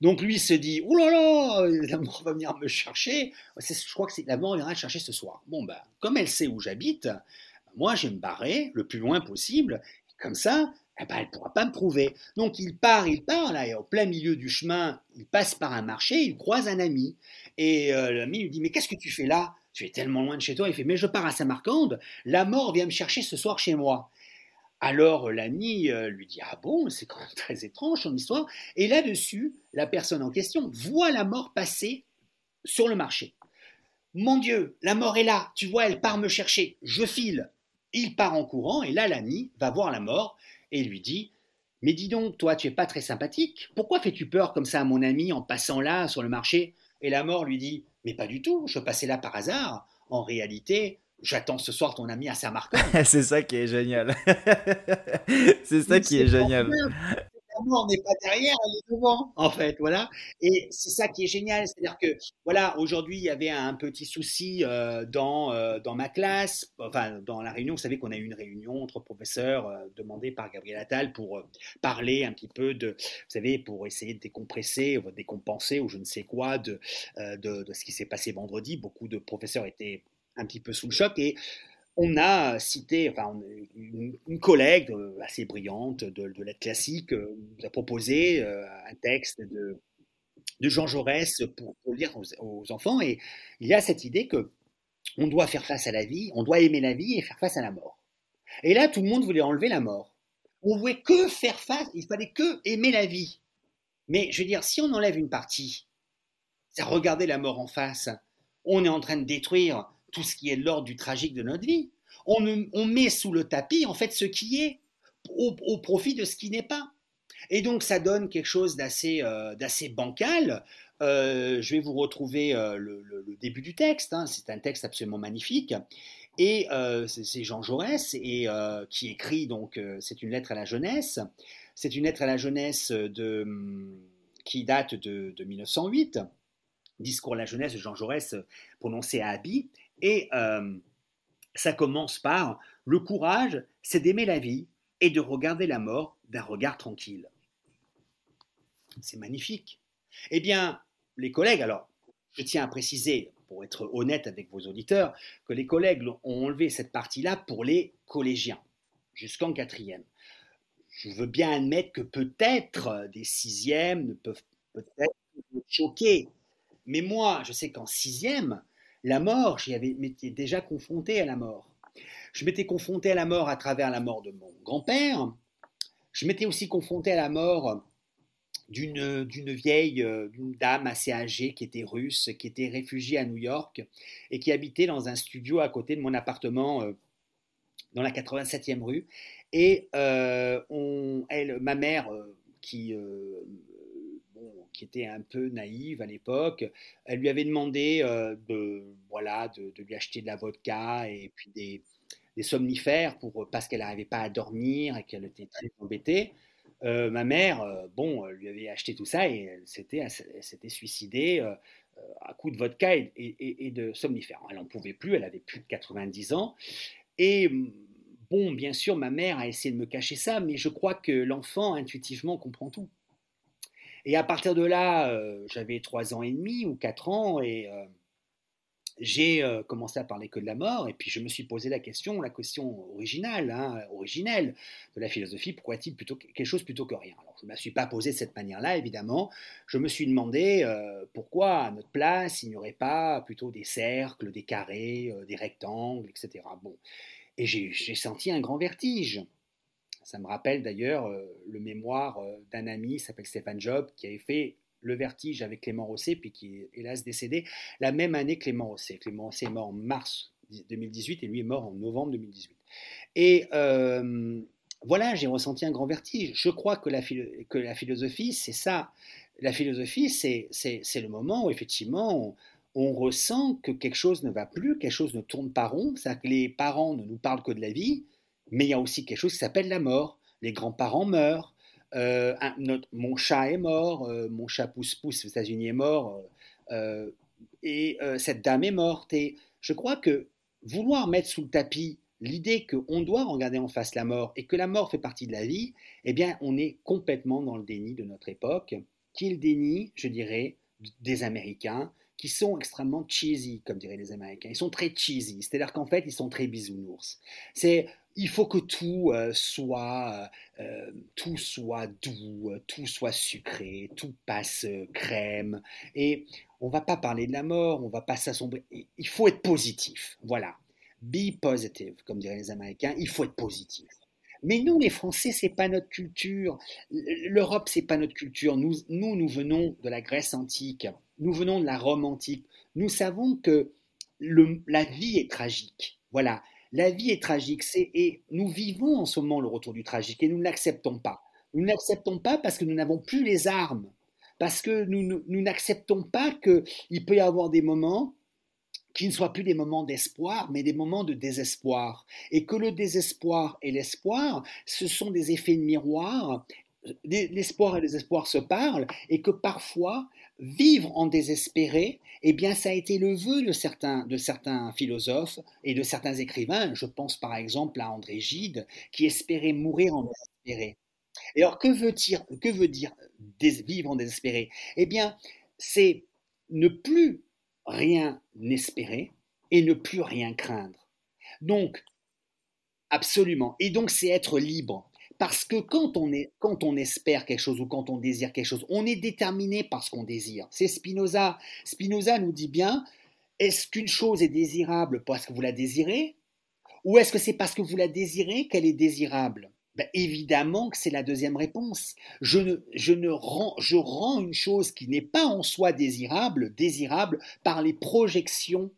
Donc lui se dit, oh là là, la mort va venir me chercher. Je crois que la mort viendra chercher ce soir. Bon, ben, comme elle sait où j'habite, moi, je vais me barrer le plus loin possible. Comme ça, eh ben, elle ne pourra pas me prouver. Donc il part, il part, là, et au plein milieu du chemin, il passe par un marché, il croise un ami. Et euh, l'ami lui dit, mais qu'est-ce que tu fais là? Tu es tellement loin de chez toi. Il fait, mais je pars à Samarcande, la mort vient me chercher ce soir chez moi. Alors l'ami euh, lui dit, ah bon, c'est quand même très étrange son histoire. Et là-dessus, la personne en question voit la mort passer sur le marché. Mon Dieu, la mort est là, tu vois, elle part me chercher, je file. Il part en courant, et là l'ami va voir la mort et lui dit, mais dis donc, toi, tu es pas très sympathique, pourquoi fais-tu peur comme ça à mon ami en passant là sur le marché? Et la mort lui dit, mais pas du tout, je passais là par hasard. En réalité, j'attends ce soir ton ami à Saint-Martin. c'est ça qui est génial. c'est ça qui est génial la mort n'est pas derrière, elle est devant, en fait, voilà. Et c'est ça qui est génial, c'est-à-dire que, voilà, aujourd'hui, il y avait un petit souci euh, dans, euh, dans ma classe, enfin, dans la réunion, vous savez qu'on a eu une réunion entre professeurs euh, demandée par Gabriel Attal pour parler un petit peu de, vous savez, pour essayer de décompresser, ou décompenser, ou je ne sais quoi, de, de, de ce qui s'est passé vendredi. Beaucoup de professeurs étaient un petit peu sous le choc et on a cité, enfin, une, collègue assez brillante de, de l'aide classique euh, nous a proposé euh, un texte de, Jean Jaurès pour, lire aux, enfants, et il y a cette idée que on doit faire face à la vie, on doit aimer la vie et faire face à la mort. Et là, tout le monde voulait enlever la mort. On voulait que faire face, il fallait que aimer la vie. Mais je veux dire, si on enlève une partie, c'est regarder la mort en face, on est en train de détruire tout ce qui est l'ordre du tragique de notre vie. On, met sous le tapis en fait ce qui est au, profit de ce qui n'est pas. Et donc ça donne quelque chose d'assez euh, bancal. Euh, je vais vous retrouver euh, le, début du texte. Hein. C'est un texte absolument magnifique. Et c'est Jean Jaurès qui écrit donc c'est une lettre à la jeunesse. C'est une lettre à la jeunesse de, qui date de, de 1908. Discours à la jeunesse de Jean Jaurès prononcé à Abi. Et euh, ça commence par le courage, c'est d'aimer la vie et de regarder la mort d'un regard tranquille. C'est magnifique. Eh bien, les collègues, alors, je tiens à préciser, pour être honnête avec vos auditeurs, que les collègues ont enlevé cette partie-là pour les collégiens, jusqu'en quatrième. Je veux bien admettre que peut-être des sixièmes ne peuvent peut-être choquer, mais moi, je sais qu'en sixième, la mort, j'y avais déjà confronté à la mort. Je m'étais confronté à la mort à travers la mort de mon grand-père. je m'étais aussi confronté à la mort d'une vieille, d'une dame assez âgée qui était russe, qui était réfugiée à New York et qui habitait dans un studio à côté de mon appartement dans la 87e rue. Et on, elle, ma mère, qui qui était un peu naïve à l'époque, elle lui avait demandé euh, de, voilà, de, lui acheter de la vodka et puis des, somnifères pour, parce qu'elle n'arrivait pas à dormir et qu'elle était très embêtée. Euh, ma mère, euh, bon, lui avait acheté tout ça et elle s'était suicidée à coup de vodka et, et de somnifères. Elle n'en pouvait plus, elle avait plus de 90 ans. Et bon, bien sûr, ma mère a essayé de me cacher ça, mais je crois que l'enfant intuitivement comprend tout. Et à partir de là, euh, j'avais trois ans et demi ou quatre ans et euh, j'ai euh, commencé à parler que de la mort. Et puis je me suis posé la question, la question originale, hein, originelle de la philosophie pourquoi est-il plutôt quelque chose plutôt que rien? Alors je ne me suis pas posé de cette manière-là, évidemment. Je me suis demandé pourquoi à notre place il n'y aurait pas plutôt des cercles, des carrés, des rectangles, etc. Bon. Et j'ai senti un grand vertige. Ça me rappelle d'ailleurs euh, le mémoire euh, d'un ami, s'appelle Stéphane Job, qui avait fait Le Vertige avec Clément Rosset, puis qui est hélas décédé la même année que Clément Rosset. Clément Rosset est mort en mars 2018 et lui est mort en novembre 2018. Et euh, voilà, j'ai ressenti un grand vertige. Je crois que la, philosophie, c'est ça. La philosophie, c'est le moment où effectivement on, ressent que quelque chose ne va plus, quelque chose ne tourne pas rond, c'est-à-dire que les parents ne nous parlent que de la vie, mais il y a aussi quelque chose qui s'appelle la mort. Les grands-parents meurent. Euh, mon chat est mort. Euh, mon chat pousse-pousse aux États-Unis est mort. Euh, et cette dame est morte. Et je crois que vouloir mettre sous le tapis l'idée qu'on doit regarder en face la mort et que la mort fait partie de la vie, eh bien, on est complètement dans le déni de notre époque, qui est le déni, je dirais, des Américains, qui sont extrêmement cheesy, comme diraient les Américains. Ils sont très cheesy, c'est-à-dire qu'en fait, ils sont très bisounours. C'est il faut que tout euh, soit euh, tout soit doux, tout soit sucré, tout passe crème. Et on va pas parler de la mort, on va pas s'assombrer. Il faut être positif. Voilà. Be positive, comme diraient les Américains. Il faut être positif. Mais nous, les Français, c'est pas notre culture. L'Europe, c'est pas notre culture. Nous, nous, nous venons de la Grèce antique. Nous venons de la Rome antique. Nous savons que la vie est tragique. Voilà. La vie est tragique, et nous vivons en ce moment le retour du tragique et nous ne l'acceptons pas. Nous ne l'acceptons pas parce que nous n'avons plus les armes, parce que nous, n'acceptons pas qu'il peut y avoir des moments qui ne soient plus des moments d'espoir, mais des moments de désespoir. Et que le désespoir et l'espoir, ce sont des effets de miroir. L'espoir et le désespoir se parlent, et que parfois, vivre en désespéré, eh bien, ça a été le vœu de certains, de certains philosophes et de certains écrivains. Je pense par exemple à André Gide, qui espérait mourir en désespéré. Et alors, que veut dire, que veut dire vivre en désespéré? Eh bien, c'est ne plus rien espérer et ne plus rien craindre. Donc, absolument. Et donc, c'est être libre. Parce que quand on, quand on espère quelque chose ou quand on désire quelque chose, on est déterminé par ce qu'on désire. C'est Spinoza. Spinoza nous dit bien, est-ce qu'une chose est désirable parce que vous la désirez Ou est-ce que c'est parce que vous la désirez qu'elle est désirable? Ben, Évidemment que c'est la deuxième réponse. Je, ne, je, ne rends, une chose qui n'est pas en soi désirable, désirable par les projections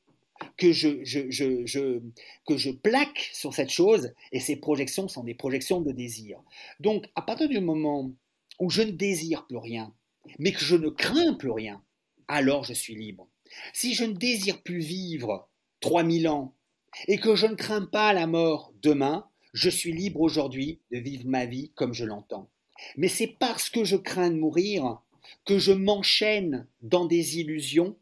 que je, je, que je plaque sur cette chose, et ces projections sont des projections de désir. Donc, à partir du moment où je ne désire plus rien, mais que je ne crains plus rien, alors je suis libre. Si je ne désire plus vivre 3000 ans, et que je ne crains pas la mort demain, je suis libre aujourd'hui de vivre ma vie comme je l'entends. Mais c'est parce que je crains de mourir que je m'enchaîne dans des illusions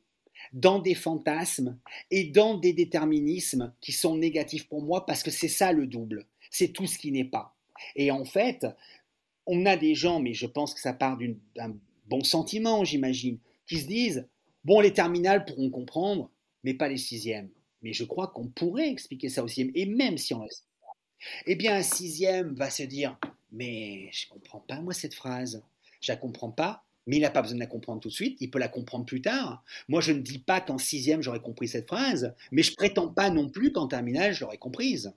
dans des fantasmes et dans des déterminismes qui sont négatifs pour moi parce que c'est ça le double. C'est tout ce qui n'est pas. Et en fait, on a des gens, mais je pense que ça part d'un bon sentiment, j'imagine, qui se disent bon, les terminales pourront comprendre, mais pas les sixièmes. Mais je crois qu'on pourrait expliquer ça aussi. Et même si on eh bien, un sixième va se dire mais je ne comprends pas, moi, cette phrase. Je la comprends pas mais il n'a pas besoin de la comprendre tout de suite, il peut la comprendre plus tard. Moi, je ne dis pas qu'en sixième, j'aurais compris cette phrase, mais je prétends pas non plus qu'en terminale, je l'aurais comprise.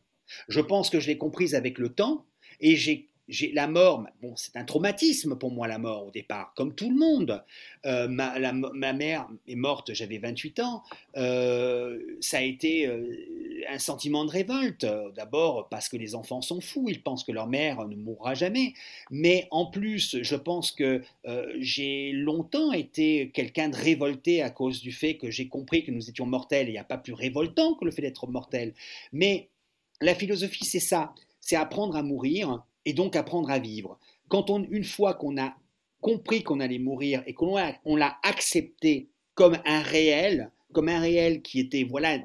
Je pense que je l'ai comprise avec le temps, et j'ai la mort, bon, c'est un traumatisme pour moi la mort au départ, comme tout le monde. Euh, ma, mère est morte, j'avais 28 ans. Euh, ça a été euh, un sentiment de révolte. D'abord parce que les enfants sont fous, ils pensent que leur mère ne mourra jamais. Mais en plus, je pense que j'ai longtemps été quelqu'un de révolté à cause du fait que j'ai compris que nous étions mortels. Il n'y a pas plus révoltant que le fait d'être mortel. Mais la philosophie, c'est ça, c'est apprendre à mourir et donc apprendre à vivre. Quand on, une fois qu'on a compris qu'on allait mourir et qu'on l'a accepté comme un réel, comme un réel qui était voilà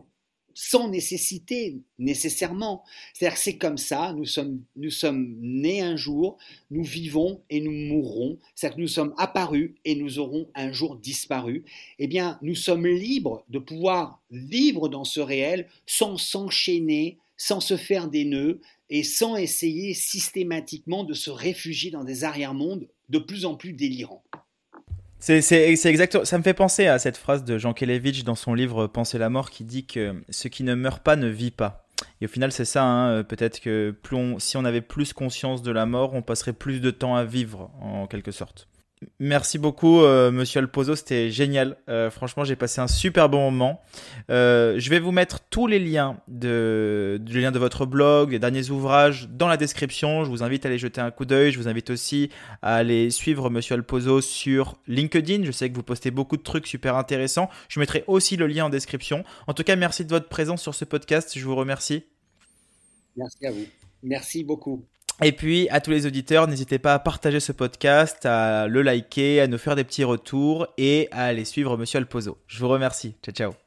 sans nécessité nécessairement. C'est-à-dire c'est comme ça, nous sommes, nous sommes nés un jour, nous vivons et nous mourrons. C'est-à-dire que nous sommes apparus et nous aurons un jour disparu. Eh bien, nous sommes libres de pouvoir vivre dans ce réel sans s'enchaîner, sans se faire des nœuds et sans essayer systématiquement de se réfugier dans des arrière-mondes de plus en plus délirants. C'est exact. Ça me fait penser à cette phrase de Jean Kelevitch dans son livre Penser la mort qui dit que ce qui ne meurt pas ne vit pas. Et au final, c'est ça. Hein. Peut-être que si on avait plus conscience de la mort, on passerait plus de temps à vivre, en quelque sorte. Merci beaucoup, euh, Monsieur Alpozo, c'était génial. Euh, franchement, j'ai passé un super bon moment. Euh, je vais vous mettre tous les liens de, les liens de votre blog, les derniers ouvrages dans la description. Je vous invite à aller jeter un coup d'œil. Je vous invite aussi à aller suivre Monsieur Alpozo sur LinkedIn. Je sais que vous postez beaucoup de trucs super intéressants. Je mettrai aussi le lien en description. En tout cas, merci de votre présence sur ce podcast. Je vous remercie. Merci à vous. Merci beaucoup. Et puis à tous les auditeurs, n'hésitez pas à partager ce podcast, à le liker, à nous faire des petits retours et à aller suivre Monsieur Alpozo. Je vous remercie. Ciao ciao.